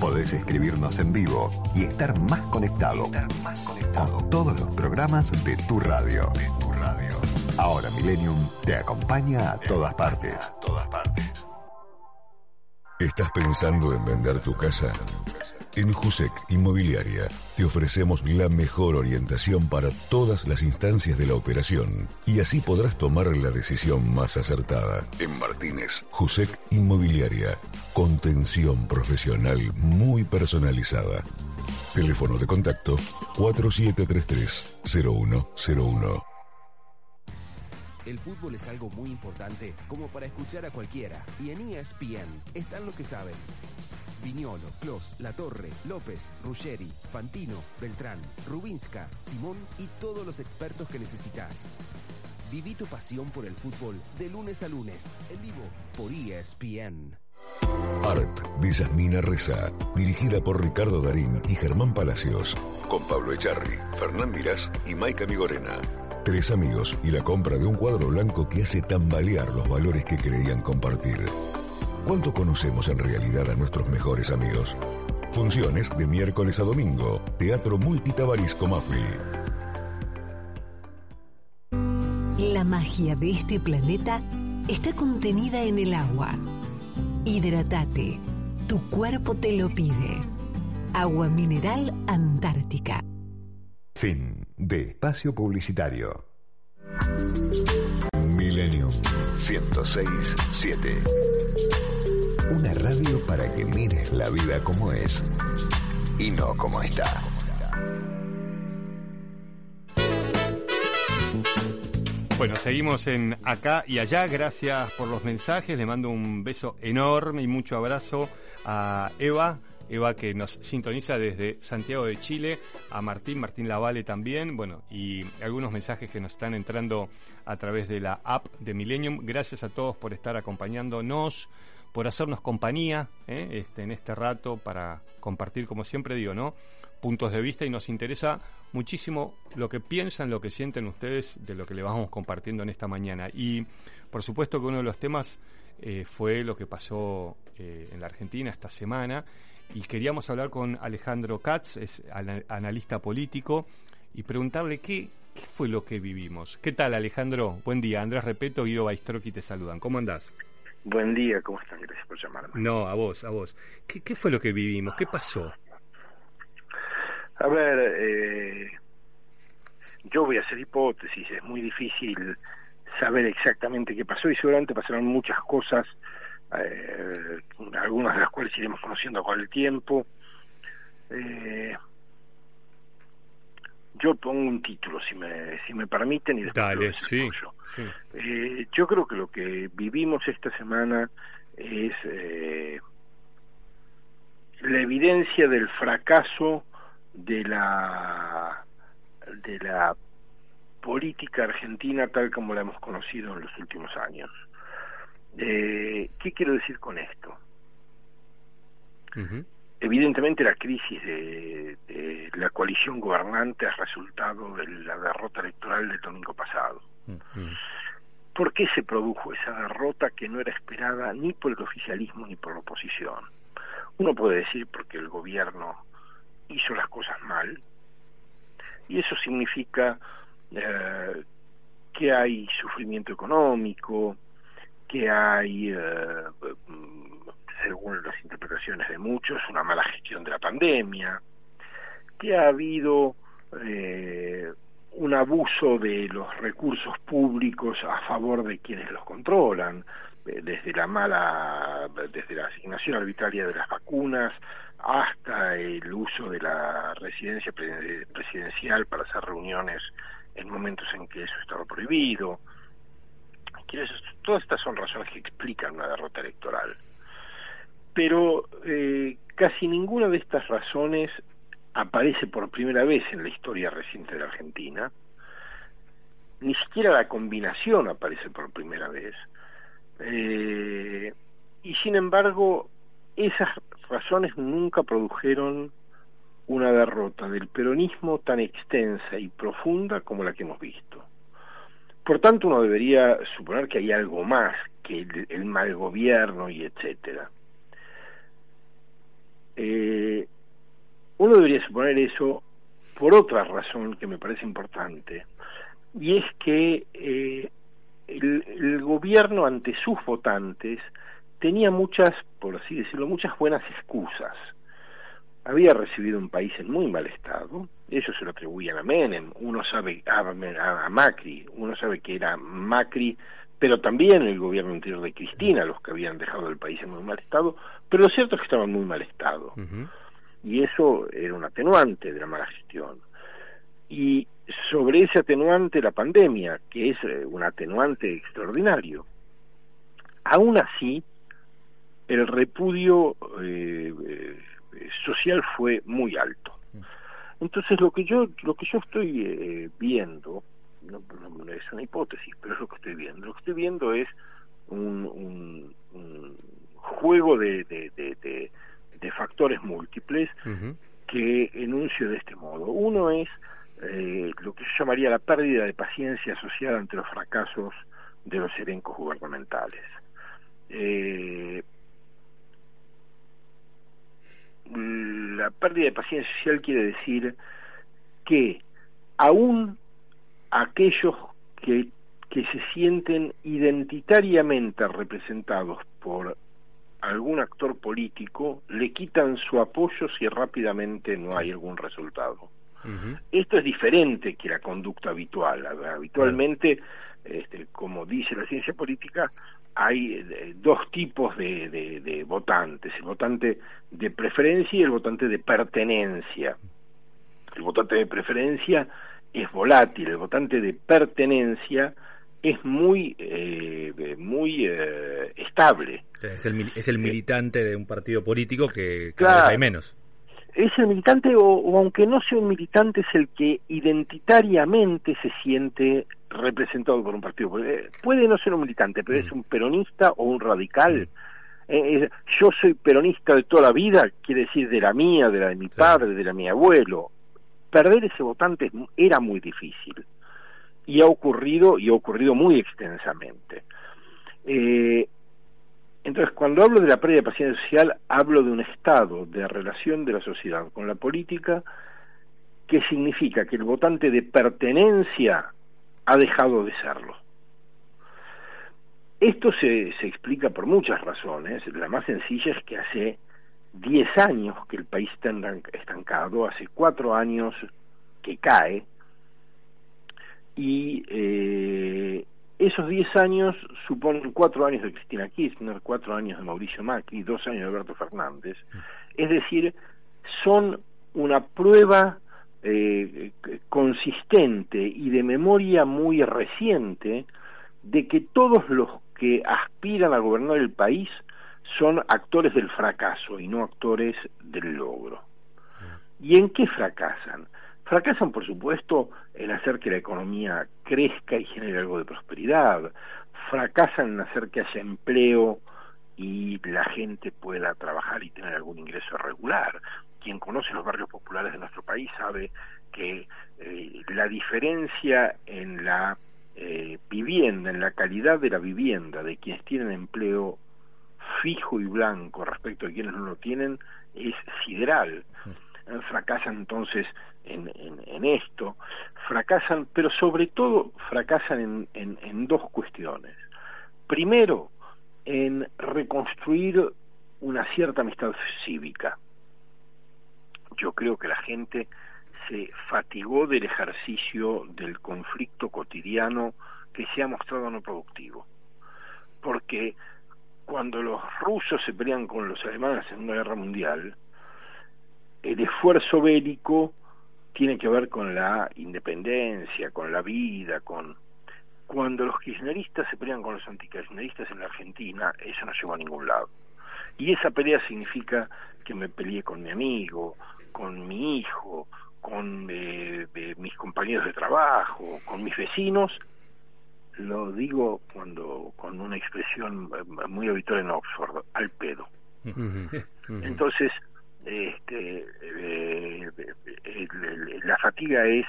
S1: Podés escribirnos en vivo y estar más conectado con todos los programas de tu radio. Ahora Millennium te acompaña a todas partes.
S4: ¿Estás pensando en vender tu casa? En Jusec Inmobiliaria te ofrecemos la mejor orientación para todas las instancias de la operación y así podrás tomar la decisión más acertada. En Martínez, Jusec Inmobiliaria, contención profesional muy personalizada. Teléfono de contacto 4733-0101.
S9: El fútbol es algo muy importante como para escuchar a cualquiera. Y en ESPN están los que saben. Viñolo, Clos, La Torre, López, Ruggeri, Fantino, Beltrán, Rubinska, Simón y todos los expertos que necesitas. Viví tu pasión por el fútbol de lunes a lunes, en vivo por ESPN.
S4: Art de Yasmina Reza, dirigida por Ricardo Darín y Germán Palacios, con Pablo Echarri, Fernán Mirás y Maika Migorena. Tres amigos y la compra de un cuadro blanco que hace tambalear los valores que creían compartir. ¿Cuánto conocemos en realidad a nuestros mejores amigos? Funciones de miércoles a domingo. Teatro Multitabarisco Mafli.
S10: La magia de este planeta está contenida en el agua. Hidratate. Tu cuerpo te lo pide. Agua mineral Antártica.
S1: Fin de espacio publicitario. Millennium 106.7. Una radio para que mires la vida como es y no como está.
S2: Bueno, seguimos en acá y allá. Gracias por los mensajes. Le mando un beso enorme y mucho abrazo a Eva. Eva que nos sintoniza desde Santiago de Chile, a Martín, Martín Lavale también, bueno, y algunos mensajes que nos están entrando a través de la app de Millennium. Gracias a todos por estar acompañándonos, por hacernos compañía ¿eh? este, en este rato para compartir, como siempre digo, ¿no? puntos de vista y nos interesa muchísimo lo que piensan, lo que sienten ustedes de lo que le vamos compartiendo en esta mañana. Y por supuesto que uno de los temas eh, fue lo que pasó eh, en la Argentina esta semana y queríamos hablar con Alejandro Katz, es analista político, y preguntarle qué, fue lo que vivimos. ¿Qué tal Alejandro? Buen día, Andrés Repeto, Guido Baistroqui te saludan. ¿Cómo andás?
S11: Buen día, ¿cómo están? Gracias por llamarme.
S2: No, a vos, a vos. ¿Qué, qué fue lo que vivimos? ¿Qué pasó?
S11: A ver, eh, yo voy a hacer hipótesis, es muy difícil saber exactamente qué pasó y seguramente pasaron muchas cosas, eh, algunas de las cuales iremos conociendo con el tiempo. Eh, yo pongo un título, si me, si me permiten, y después
S2: Dale, sí, sí.
S11: Eh, yo creo que lo que vivimos esta semana es eh, la evidencia del fracaso de la de la política argentina tal como la hemos conocido en los últimos años. Eh, ¿Qué quiero decir con esto? Evidentemente la crisis de, de, la coalición gobernante es resultado de la derrota electoral del domingo pasado. ¿Por qué se produjo esa derrota que no era esperada ni por el oficialismo ni por la oposición? Uno puede decir porque el gobierno hizo las cosas mal y eso significa eh, que hay sufrimiento económico, que hay, eh, según las interpretaciones de muchos, una mala gestión de la pandemia, que ha habido eh, un abuso de los recursos públicos a favor de quienes los controlan, desde la mala, desde la asignación arbitraria de las vacunas hasta el uso de la residencia presidencial para hacer reuniones en momentos en que eso estaba prohibido. Todas estas son razones que explican una derrota electoral. Pero eh, casi ninguna de estas razones aparece por primera vez en la historia reciente de Argentina. Ni siquiera la combinación aparece por primera vez. Eh, y sin embargo, esas razones nunca produjeron una derrota del peronismo tan extensa y profunda como la que hemos visto. Por tanto, uno debería suponer que hay algo más que el, mal gobierno y etcétera. Eh, uno debería suponer eso por otra razón que me parece importante, y es que eh, el, gobierno ante sus votantes tenía muchas, por así decirlo, muchas buenas excusas. Había recibido un país en muy mal estado, ellos se lo atribuían a Menem, uno sabe a, Macri, uno sabe que era Macri, pero también el gobierno anterior de Cristina, los que habían dejado el país en muy mal estado, pero lo cierto es que estaban en muy mal estado. Y eso era un atenuante de la mala gestión. Y sobre ese atenuante la pandemia, que es eh, un atenuante extraordinario. Aún así, el repudio eh, eh, social fue muy alto. Entonces lo que yo lo que yo estoy viendo no, es una hipótesis, pero es lo que estoy viendo. Lo que estoy viendo es un, un, juego de, de, de, de, factores múltiples que enuncio de este modo. Uno es eh, lo que yo llamaría la pérdida de paciencia asociada ante los fracasos de los elencos gubernamentales. Eh, la pérdida de paciencia social quiere decir que aún aquellos que, que se sienten identitariamente representados por algún actor político le quitan su apoyo si rápidamente no hay algún resultado. Esto es diferente que la conducta habitual. Habitualmente, este, como dice la ciencia política, hay eh, dos tipos de, de, votantes, el votante de preferencia y el votante de pertenencia. El votante de preferencia es volátil, el votante de pertenencia es muy eh, muy eh, estable.
S3: Es el, es el militante de un partido político que cada vez hay menos.
S11: Es el militante, o, aunque no sea un militante, es el que identitariamente se siente representado por un partido. Puede no ser un militante, pero es mm. un peronista o un radical. Mm. yo soy peronista de toda la vida, quiere decir de la mía, de la de mi padre, de la de mi abuelo. Perder ese votante era muy difícil y ha ocurrido y ha ocurrido muy extensamente. Eh, entonces, cuando hablo de la pérdida de paciencia social, hablo de un estado de relación de la sociedad con la política que significa que el votante de pertenencia ha dejado de serlo. Esto se, se explica por muchas razones. La más sencilla es que hace 10 años que el país está estancado, hace 4 años que cae, y eh, esos 10 años suponen 4 años de Cristina Kirchner, 4 años de Mauricio Macri, 2 años de Alberto Fernández. Es decir, son una prueba eh, consistente y de memoria muy reciente de que todos los que aspiran a gobernar el país son actores del fracaso y no actores del logro. ¿Y en qué fracasan? Fracasan, por supuesto, en hacer que la economía crezca y genere algo de prosperidad. Fracasan en hacer que haya empleo y la gente pueda trabajar y tener algún ingreso regular. Quien conoce los barrios populares de nuestro país sabe que eh, la diferencia en la eh, vivienda, en la calidad de la vivienda de quienes tienen empleo fijo y blanco respecto a quienes no lo tienen es sideral. Mm. Fracasan entonces en, en, esto, fracasan, pero sobre todo fracasan en, en, dos cuestiones. Primero, en reconstruir una cierta amistad cívica. Yo creo que la gente se fatigó del ejercicio del conflicto cotidiano que se ha mostrado no productivo. Porque cuando los rusos se pelean con los alemanes en una guerra mundial, el esfuerzo bélico tiene que ver con la independencia, con la vida, con... Cuando los kirchneristas se pelean con los antikirchneristas en la Argentina, eso no lleva a ningún lado. Y esa pelea significa que me peleé con mi amigo, con mi hijo, con eh, mis compañeros de trabajo, con mis vecinos. Lo digo cuando con una expresión muy habitual en Oxford, al pedo. Entonces, este, eh, la fatiga es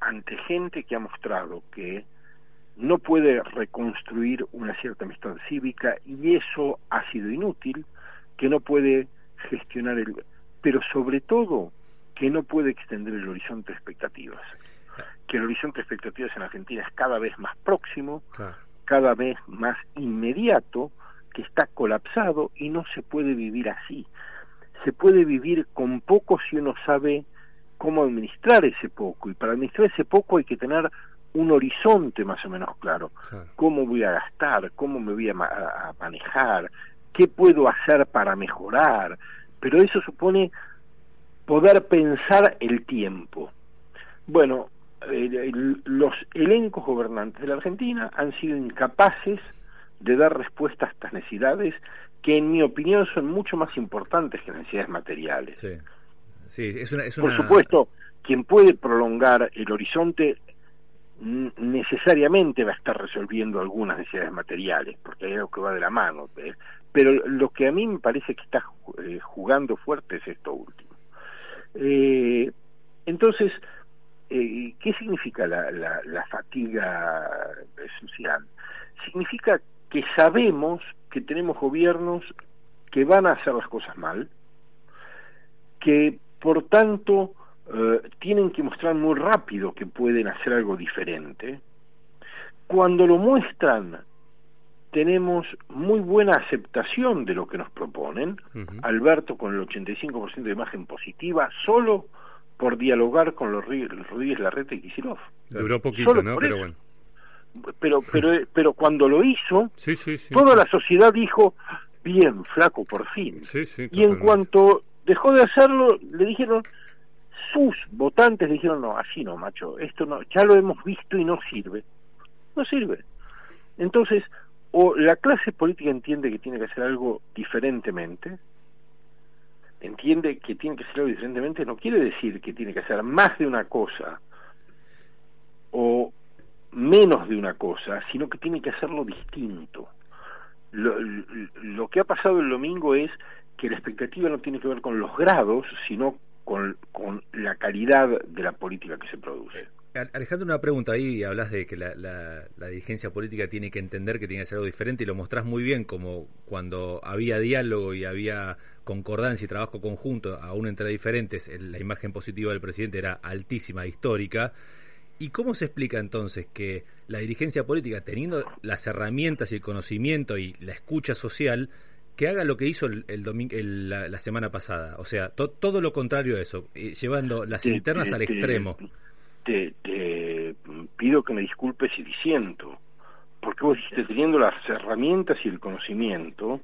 S11: ante gente que ha mostrado que no puede reconstruir una cierta amistad cívica y eso ha sido inútil, que no puede gestionar el... pero sobre todo que no puede extender el horizonte de expectativas, que el horizonte de expectativas en Argentina es cada vez más próximo, cada vez más inmediato, que está colapsado y no se puede vivir así se puede vivir con poco si uno sabe cómo administrar ese poco. Y para administrar ese poco hay que tener un horizonte más o menos claro. ¿Cómo voy a gastar? ¿Cómo me voy a, manejar? ¿Qué puedo hacer para mejorar? Pero eso supone poder pensar el tiempo. Bueno, los elencos gobernantes de la Argentina han sido incapaces de dar respuesta a estas necesidades que en mi opinión son mucho más importantes que las necesidades materiales.
S3: Sí. es una,
S11: Por supuesto, quien puede prolongar el horizonte necesariamente va a estar resolviendo algunas necesidades materiales, porque hay algo que va de la mano. Pero lo que a mí me parece que está eh, jugando fuerte es esto último. Eh, entonces, eh, ¿qué significa la, la, la fatiga social? Significa que sabemos que tenemos gobiernos que van a hacer las cosas mal, que por tanto eh, tienen que mostrar muy rápido que pueden hacer algo diferente. Cuando lo muestran, tenemos muy buena aceptación de lo que nos proponen. Alberto con el 85% de imagen positiva, solo por dialogar con los Rodríguez Larreta y Kicillof.
S2: Duró poquito, ¿no? Pero bueno.
S11: Pero pero pero cuando lo hizo <laughs> toda la sociedad dijo bien flaco por fin y en cuanto dejó de hacerlo le dijeron sus votantes dijeron no así no macho esto no ya lo hemos visto y no sirve no sirve. Entonces, o la clase política entiende que tiene que hacer algo diferentemente, entiende que tiene que hacer algo diferentemente, no quiere decir que tiene que hacer más de una cosa o menos de una cosa, sino que tiene que hacerlo distinto. Lo, lo que ha pasado el domingo es que la expectativa no tiene que ver con los grados, sino con, con la calidad de la política que se produce.
S3: Alejandro, una pregunta ahí, hablas de que la, dirigencia política tiene que entender que tiene que hacer algo diferente y lo mostrás muy bien, como cuando había diálogo y había concordancia y trabajo conjunto, aún entre diferentes, la imagen positiva del presidente era altísima, histórica. ¿Y cómo se explica entonces que la dirigencia política, teniendo las herramientas y el conocimiento y la escucha social, que haga lo que hizo el, el, la, semana pasada? O sea, todo lo contrario a eso, eh, llevando las internas al extremo
S11: te, te pido que me disculpes si disiento, porque vos dijiste teniendo las herramientas y el conocimiento,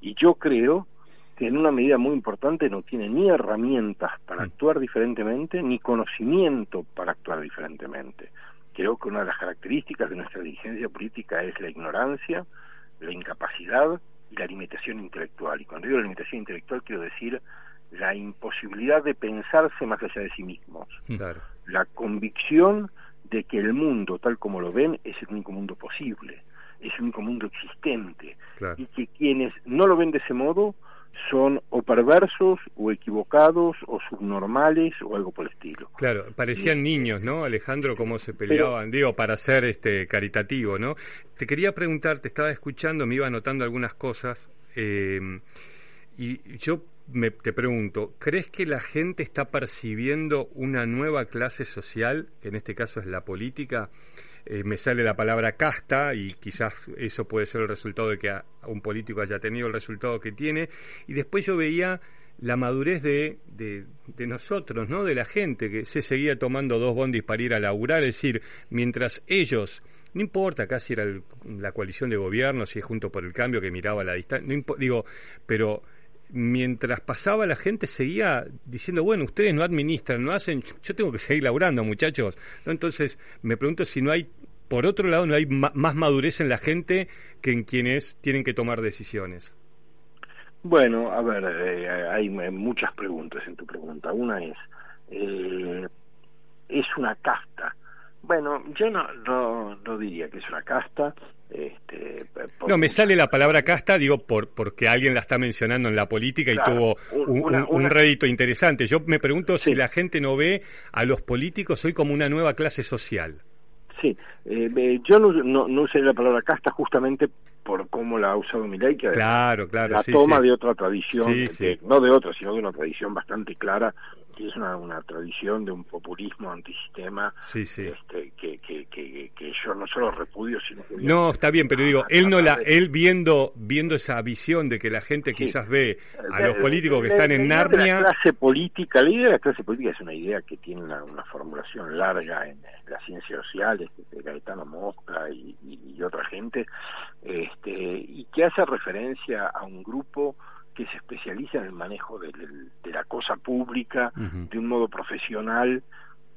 S11: y yo creo que en una medida muy importante no tiene ni herramientas para mm. actuar diferentemente, ni conocimiento para actuar diferentemente. Creo que una de las características de nuestra dirigencia política es la ignorancia, la incapacidad y la limitación intelectual. Y cuando digo la limitación intelectual quiero decir la imposibilidad de pensarse más allá de sí mismos. Claro la convicción de que el mundo tal como lo ven es el único mundo posible, es el único mundo existente, y que quienes no lo ven de ese modo son o perversos o equivocados o subnormales o algo por el estilo.
S2: Claro, parecían niños, ¿no, Alejandro, cómo se peleaban, digo, para ser este caritativo, ¿no? Te quería preguntar, te estaba escuchando, me iba anotando algunas cosas eh, y yo me, te pregunto, ¿crees que la gente está percibiendo una nueva clase social, que en este caso es la política? Eh, me sale la palabra casta y quizás eso puede ser el resultado de que un político haya tenido el resultado que tiene. Y después yo veía la madurez de, de, nosotros, ¿no? De la gente que se seguía tomando dos bondis para ir a laburar, es decir, mientras ellos, no importa casi era la coalición de gobierno, si es junto por el cambio que miraba la distancia, no digo, pero mientras pasaba la gente seguía diciendo, bueno, ustedes no administran, no hacen, yo tengo que seguir laburando, muchachos. Entonces, me pregunto si no hay, por otro lado, no hay más madurez en la gente que en quienes tienen que tomar decisiones.
S11: Bueno, a ver, eh, hay muchas preguntas en tu pregunta. Una es, eh, ¿es una casta? Bueno, yo no, no, no diría que es una casta. Este,
S2: no, me sale la palabra casta, digo, por, porque alguien la está mencionando en la política y tuvo un, rédito interesante. Yo me pregunto si la gente no ve a los políticos hoy como una nueva clase social.
S11: Sí, eh, yo no, no, usé la palabra casta justamente por cómo la ha usado Milei, que
S2: claro, claro,
S11: la toma de otra tradición, no de otra, sino de una tradición bastante clara es una, una tradición de un populismo antisistema Este, que, que, que, que, yo no solo repudio, sino que...
S2: No, está bien, pero digo, él no la, él viendo, viendo esa visión de que la gente quizás ve a los políticos que están en Narnia...
S11: La clase política, la idea de la clase política es una idea que tiene una, formulación larga en, las ciencias sociales, de Gaetano Mosca y, y, otra gente, este, y que hace referencia a un grupo que se especializa en el manejo de, la cosa pública de un modo profesional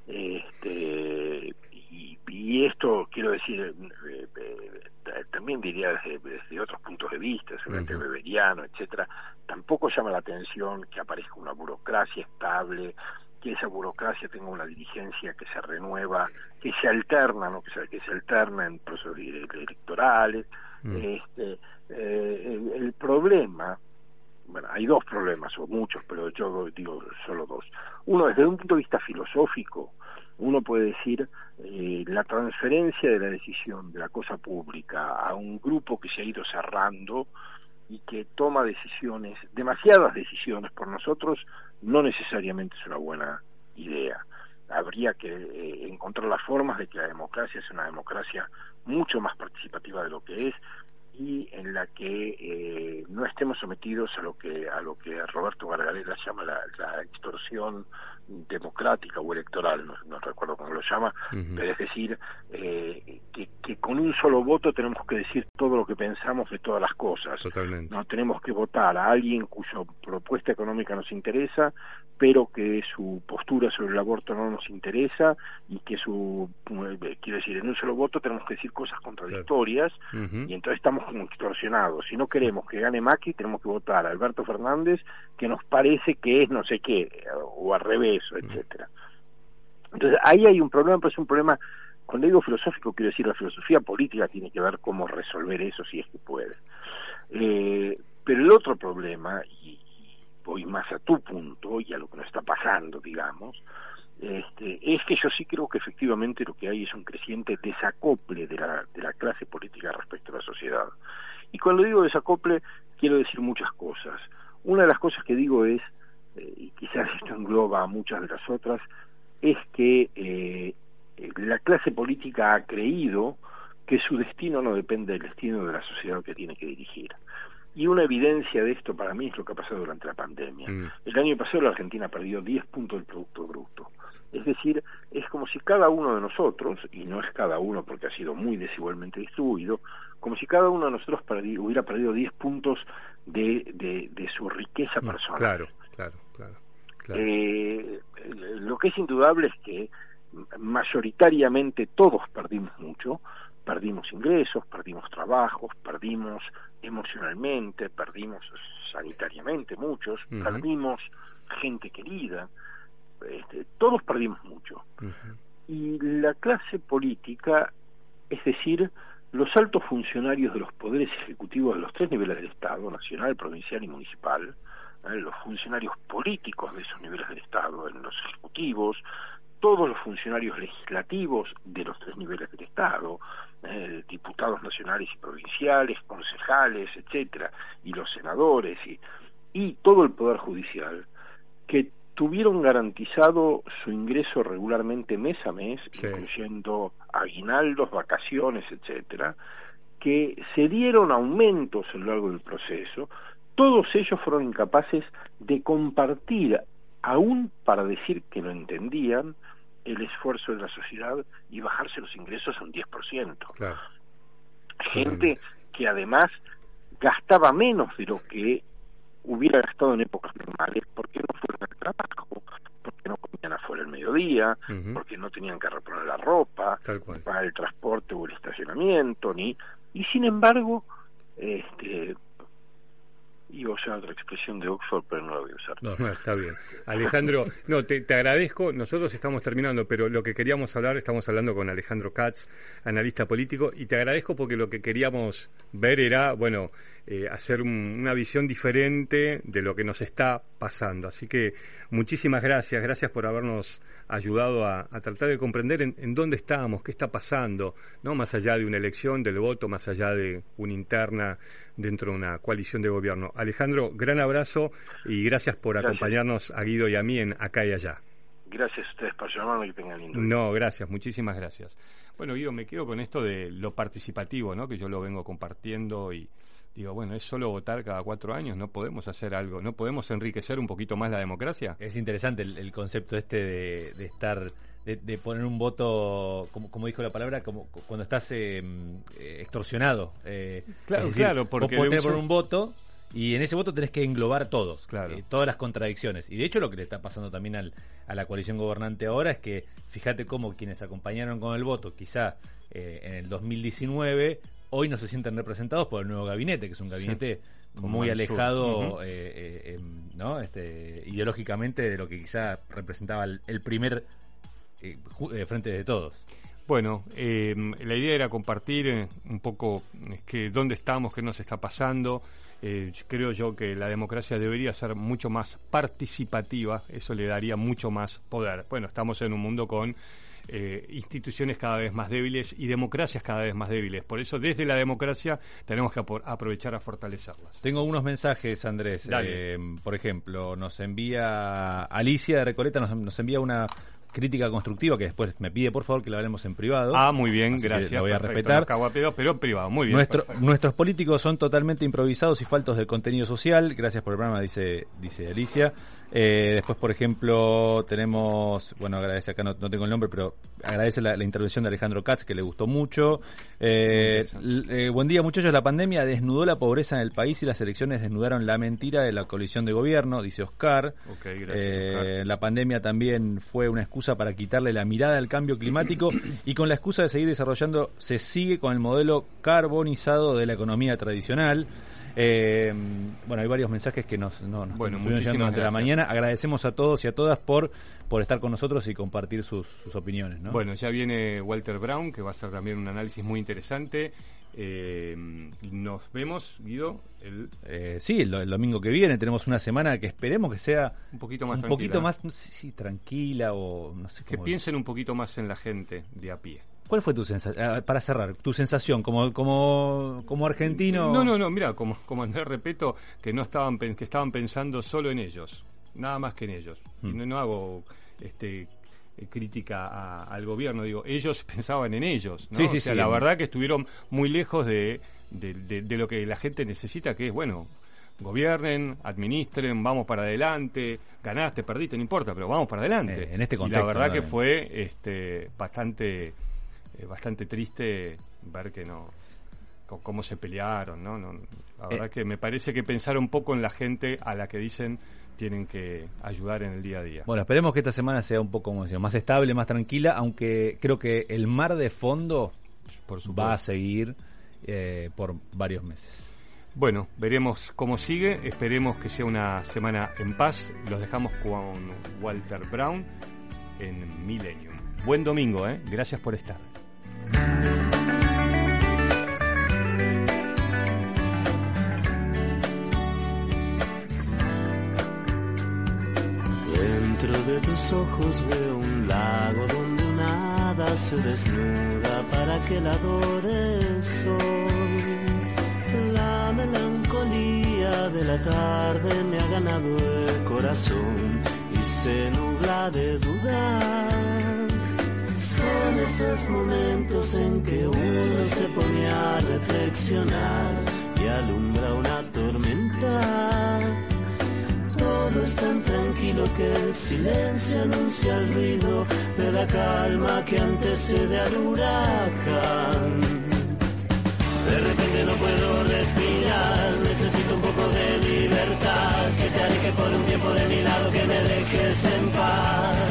S11: este, y, esto quiero decir eh, eh, también diría desde, otros puntos de vista seguramente beberiano etcétera tampoco llama la atención que aparezca una burocracia estable que esa burocracia tenga una dirigencia que se renueva, que se alterna, ¿no? que, se, que se alterna en procesos electorales. Este, eh, el, problema bueno, hay dos problemas, o muchos, pero yo digo solo dos. Uno, desde un punto de vista filosófico, uno puede decir eh, la transferencia de la decisión de la cosa pública a un grupo que se ha ido cerrando y que toma decisiones, demasiadas decisiones por nosotros, no necesariamente es una buena idea. Habría que eh, encontrar las formas de que la democracia sea una democracia mucho más participativa de lo que es, y en la que eh, no estemos sometidos a lo que a lo que Roberto Gargarella llama la, extorsión democrática o electoral, no, recuerdo cómo lo llama, pero es decir, eh, que, con un solo voto tenemos que decir todo lo que pensamos de todas las cosas.
S2: Totalmente.
S11: No tenemos que votar a alguien cuya propuesta económica nos interesa, pero que su postura sobre el aborto no nos interesa y que su eh, quiero decir, en un solo voto tenemos que decir cosas contradictorias y entonces estamos como extorsionados. Si no queremos que gane Macri, tenemos que votar a Alberto Fernández que nos parece que es no sé qué o al revés, etcétera. Entonces ahí hay un problema, pero es un problema cuando digo filosófico, quiero decir la filosofía política tiene que ver cómo resolver eso si es que puede. Eh, pero el otro problema, y, voy más a tu punto y a lo que nos está pasando, digamos, este, es que yo sí creo que efectivamente lo que hay es un creciente desacople de la, de la clase política respecto a la sociedad. Y cuando digo desacople, quiero decir muchas cosas. Una de las cosas que digo es, eh, y quizás <laughs> esto engloba a muchas de las otras, es que eh, la clase política ha creído que su destino no depende del destino de la sociedad que tiene que dirigir. Y una evidencia de esto para mí es lo que ha pasado durante la pandemia. Mm. El año pasado la Argentina perdió 10 puntos del Producto Bruto. Es decir, es como si cada uno de nosotros, y no es cada uno porque ha sido muy desigualmente distribuido, como si cada uno de nosotros hubiera perdido 10 puntos de, de, su riqueza mm, personal.
S2: Claro, claro, claro.
S11: Eh, lo que es indudable es que mayoritariamente todos perdimos mucho, perdimos ingresos, perdimos trabajos, perdimos emocionalmente, perdimos sanitariamente muchos, perdimos gente querida, este, todos perdimos mucho. Y la clase política, es decir, los altos funcionarios de los poderes ejecutivos de los tres niveles del Estado, nacional, provincial y municipal, ¿eh? los funcionarios políticos de esos niveles del Estado, en los ejecutivos, todos los funcionarios legislativos de los tres niveles del Estado, eh, diputados nacionales y provinciales, concejales, etcétera, y los senadores y, y todo el poder judicial, que tuvieron garantizado su ingreso regularmente mes a mes, incluyendo aguinaldos, vacaciones, etcétera, que se dieron aumentos a lo largo del proceso, todos ellos fueron incapaces de compartir, aún para decir que lo entendían, el esfuerzo de la sociedad y bajarse los ingresos a un 10%. Claro. Gente que además gastaba menos de lo que hubiera gastado en épocas normales porque no fueron al trabajo, porque no comían afuera el mediodía, porque no tenían que reponer la ropa, para el transporte o el estacionamiento, ni y sin embargo, este iba a usar otra expresión de Oxford, pero no la voy a usar.
S2: No, <laughs> está bien. Alejandro, no, te, agradezco. Nosotros estamos terminando, pero lo que queríamos hablar, estamos hablando con Alejandro Katz, analista político, y te agradezco porque lo que queríamos ver era, bueno, eh, hacer una visión diferente de lo que nos está pasando. Así que muchísimas gracias, gracias por habernos ayudado a, tratar de comprender en, dónde estamos, qué está pasando, no más allá de una elección, del voto, más allá de una interna dentro de una coalición de gobierno. Alejandro, gran abrazo y gracias por acompañarnos a Guido y a mí en acá y allá.
S11: Gracias a ustedes por llamarme y tengan lindo.
S2: No, gracias, muchísimas gracias. Bueno, Guido, me quedo con esto de lo participativo, ¿no? Que yo lo vengo compartiendo y digo, bueno, es solo votar cada cuatro años, no podemos hacer algo, no podemos enriquecer un poquito más la democracia.
S3: Es interesante el, concepto este de, estar, de, poner un voto, como, dijo la palabra, como cuando estás em, eh, extorsionado.
S2: Eh, claro, claro,
S3: porque vos podés poner un voto y en ese voto tenés que englobar todos,
S2: claro.
S3: Eh, todas las contradicciones. Y de hecho lo que le está pasando también al, a la coalición gobernante ahora es que fíjate cómo quienes acompañaron con el voto, quizá en el 2019 hoy no se sienten representados por el nuevo gabinete, que es un gabinete muy alejado eh, eh, em, ¿no? este, ideológicamente de lo que quizá representaba el, primer eh, frente de todos.
S2: Bueno, em, la idea era compartir un poco que dónde estamos, qué nos está pasando. Creo yo que la democracia debería ser mucho más participativa, eso le daría mucho más poder. Bueno, estamos en un mundo con eh, instituciones cada vez más débiles y democracias cada vez más débiles. Por eso, desde la democracia tenemos que aprovechar a fortalecerlas.
S3: Tengo unos mensajes, Andrés. Eh, por ejemplo, nos envía Alicia de Recoleta, nos, envía una crítica constructiva que después me pide por favor que la hablemos en privado.
S2: Ah, muy bien, gracias.
S3: La voy a
S2: perfecto,
S3: respetar.
S2: pero en privado, muy bien.
S3: Nuestro, nuestros políticos son totalmente improvisados y faltos de contenido social. Gracias por el programa, dice, dice Alicia. Eh, después, por ejemplo, tenemos, bueno, agradece acá, no, tengo el nombre, pero agradece la, intervención de Alejandro Katz, que le gustó mucho. Eh, eh, buen día, muchachos. La pandemia desnudó la pobreza en el país y las elecciones desnudaron la mentira de la coalición de gobierno, dice Oscar.
S2: Oscar.
S3: La pandemia también fue una excusa para quitarle la mirada al cambio climático <clears throat> y con la excusa de seguir desarrollando, se sigue con el modelo carbonizado de la economía tradicional. Eh, bueno, hay varios mensajes que nos, no, nos
S2: bueno,
S3: durante la mañana. Agradecemos a todos y a todas por, por estar con nosotros y compartir sus, opiniones.
S2: Bueno, ya viene Walter Brown, que va a hacer también un análisis muy interesante. Eh, nos vemos, Guido.
S3: El... Eh, sí, el, domingo que viene tenemos una semana que esperemos que sea
S2: un poquito más
S3: un poquito más, no sé si tranquila o no sé
S2: que piensen un poquito más en la gente de a pie.
S3: ¿Cuál fue tu sensación, ah, para cerrar, tu sensación como, como, como argentino?
S2: No, no, no, mira, como, como Andrés Repeto, que no estaban, que estaban pensando solo en ellos, nada más que en ellos. Y mm. no, hago este crítica al gobierno, digo, ellos <laughs> pensaban en ellos, ¿no?
S3: Sí, sí,
S2: la verdad que estuvieron muy lejos de, de, lo que la gente necesita, que es, bueno, gobiernen, administren, vamos para adelante, ganaste, perdiste, no importa, pero vamos para adelante.
S3: Eh, en este contexto.
S2: Y la verdad que fue este, bastante bastante triste ver que no cómo se pelearon, ¿no? no la verdad eh. que me parece que pensar un poco en la gente a la que dicen tienen que ayudar en el día a día.
S3: Bueno, esperemos que esta semana sea un poco más estable, más tranquila, aunque creo que el mar de fondo por va a seguir eh, por varios meses.
S2: Bueno, veremos cómo sigue, esperemos que sea una semana en paz. Los dejamos con Walter Brown en Millennium. Buen domingo, ¿eh? Gracias por estar.
S6: Dentro de tus ojos veo un lago donde nada se desnuda para que la adore el sol. La melancolía de la tarde me ha ganado el corazón y se nubla de dudar son esos momentos en que uno se pone a reflexionar y alumbra una tormenta. Todo es tan tranquilo que el silencio anuncia el ruido de la calma que antecede al huracán. De repente no puedo respirar, necesito un poco de libertad, que te aleje por un tiempo de mi lado, que me dejes en paz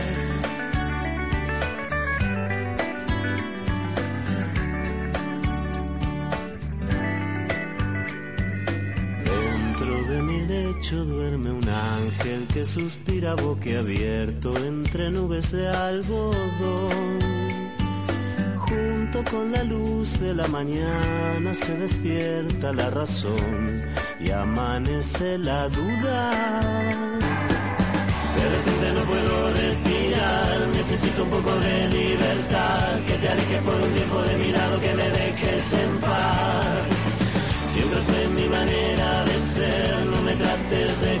S6: Suspira boquiabierto entre nubes de algodón. Junto con la luz de la mañana se despierta la razón y amanece la duda. De repente no puedo respirar, necesito un poco de libertad, que te alejes por un tiempo de mi lado, que me dejes en paz. Siempre fue mi manera de ser, no me trates de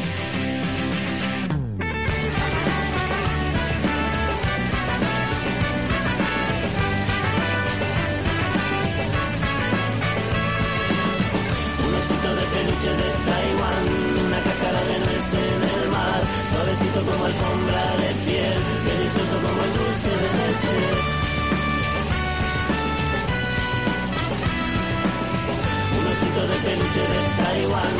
S6: de Taiwán, una cáscara de nuez en el mar, suavecito como alfombra de piel, delicioso como el dulce de leche. Un osito de peluche de Taiwán.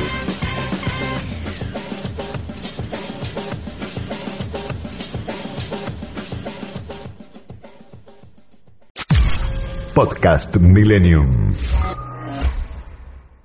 S1: Podcast Millennium.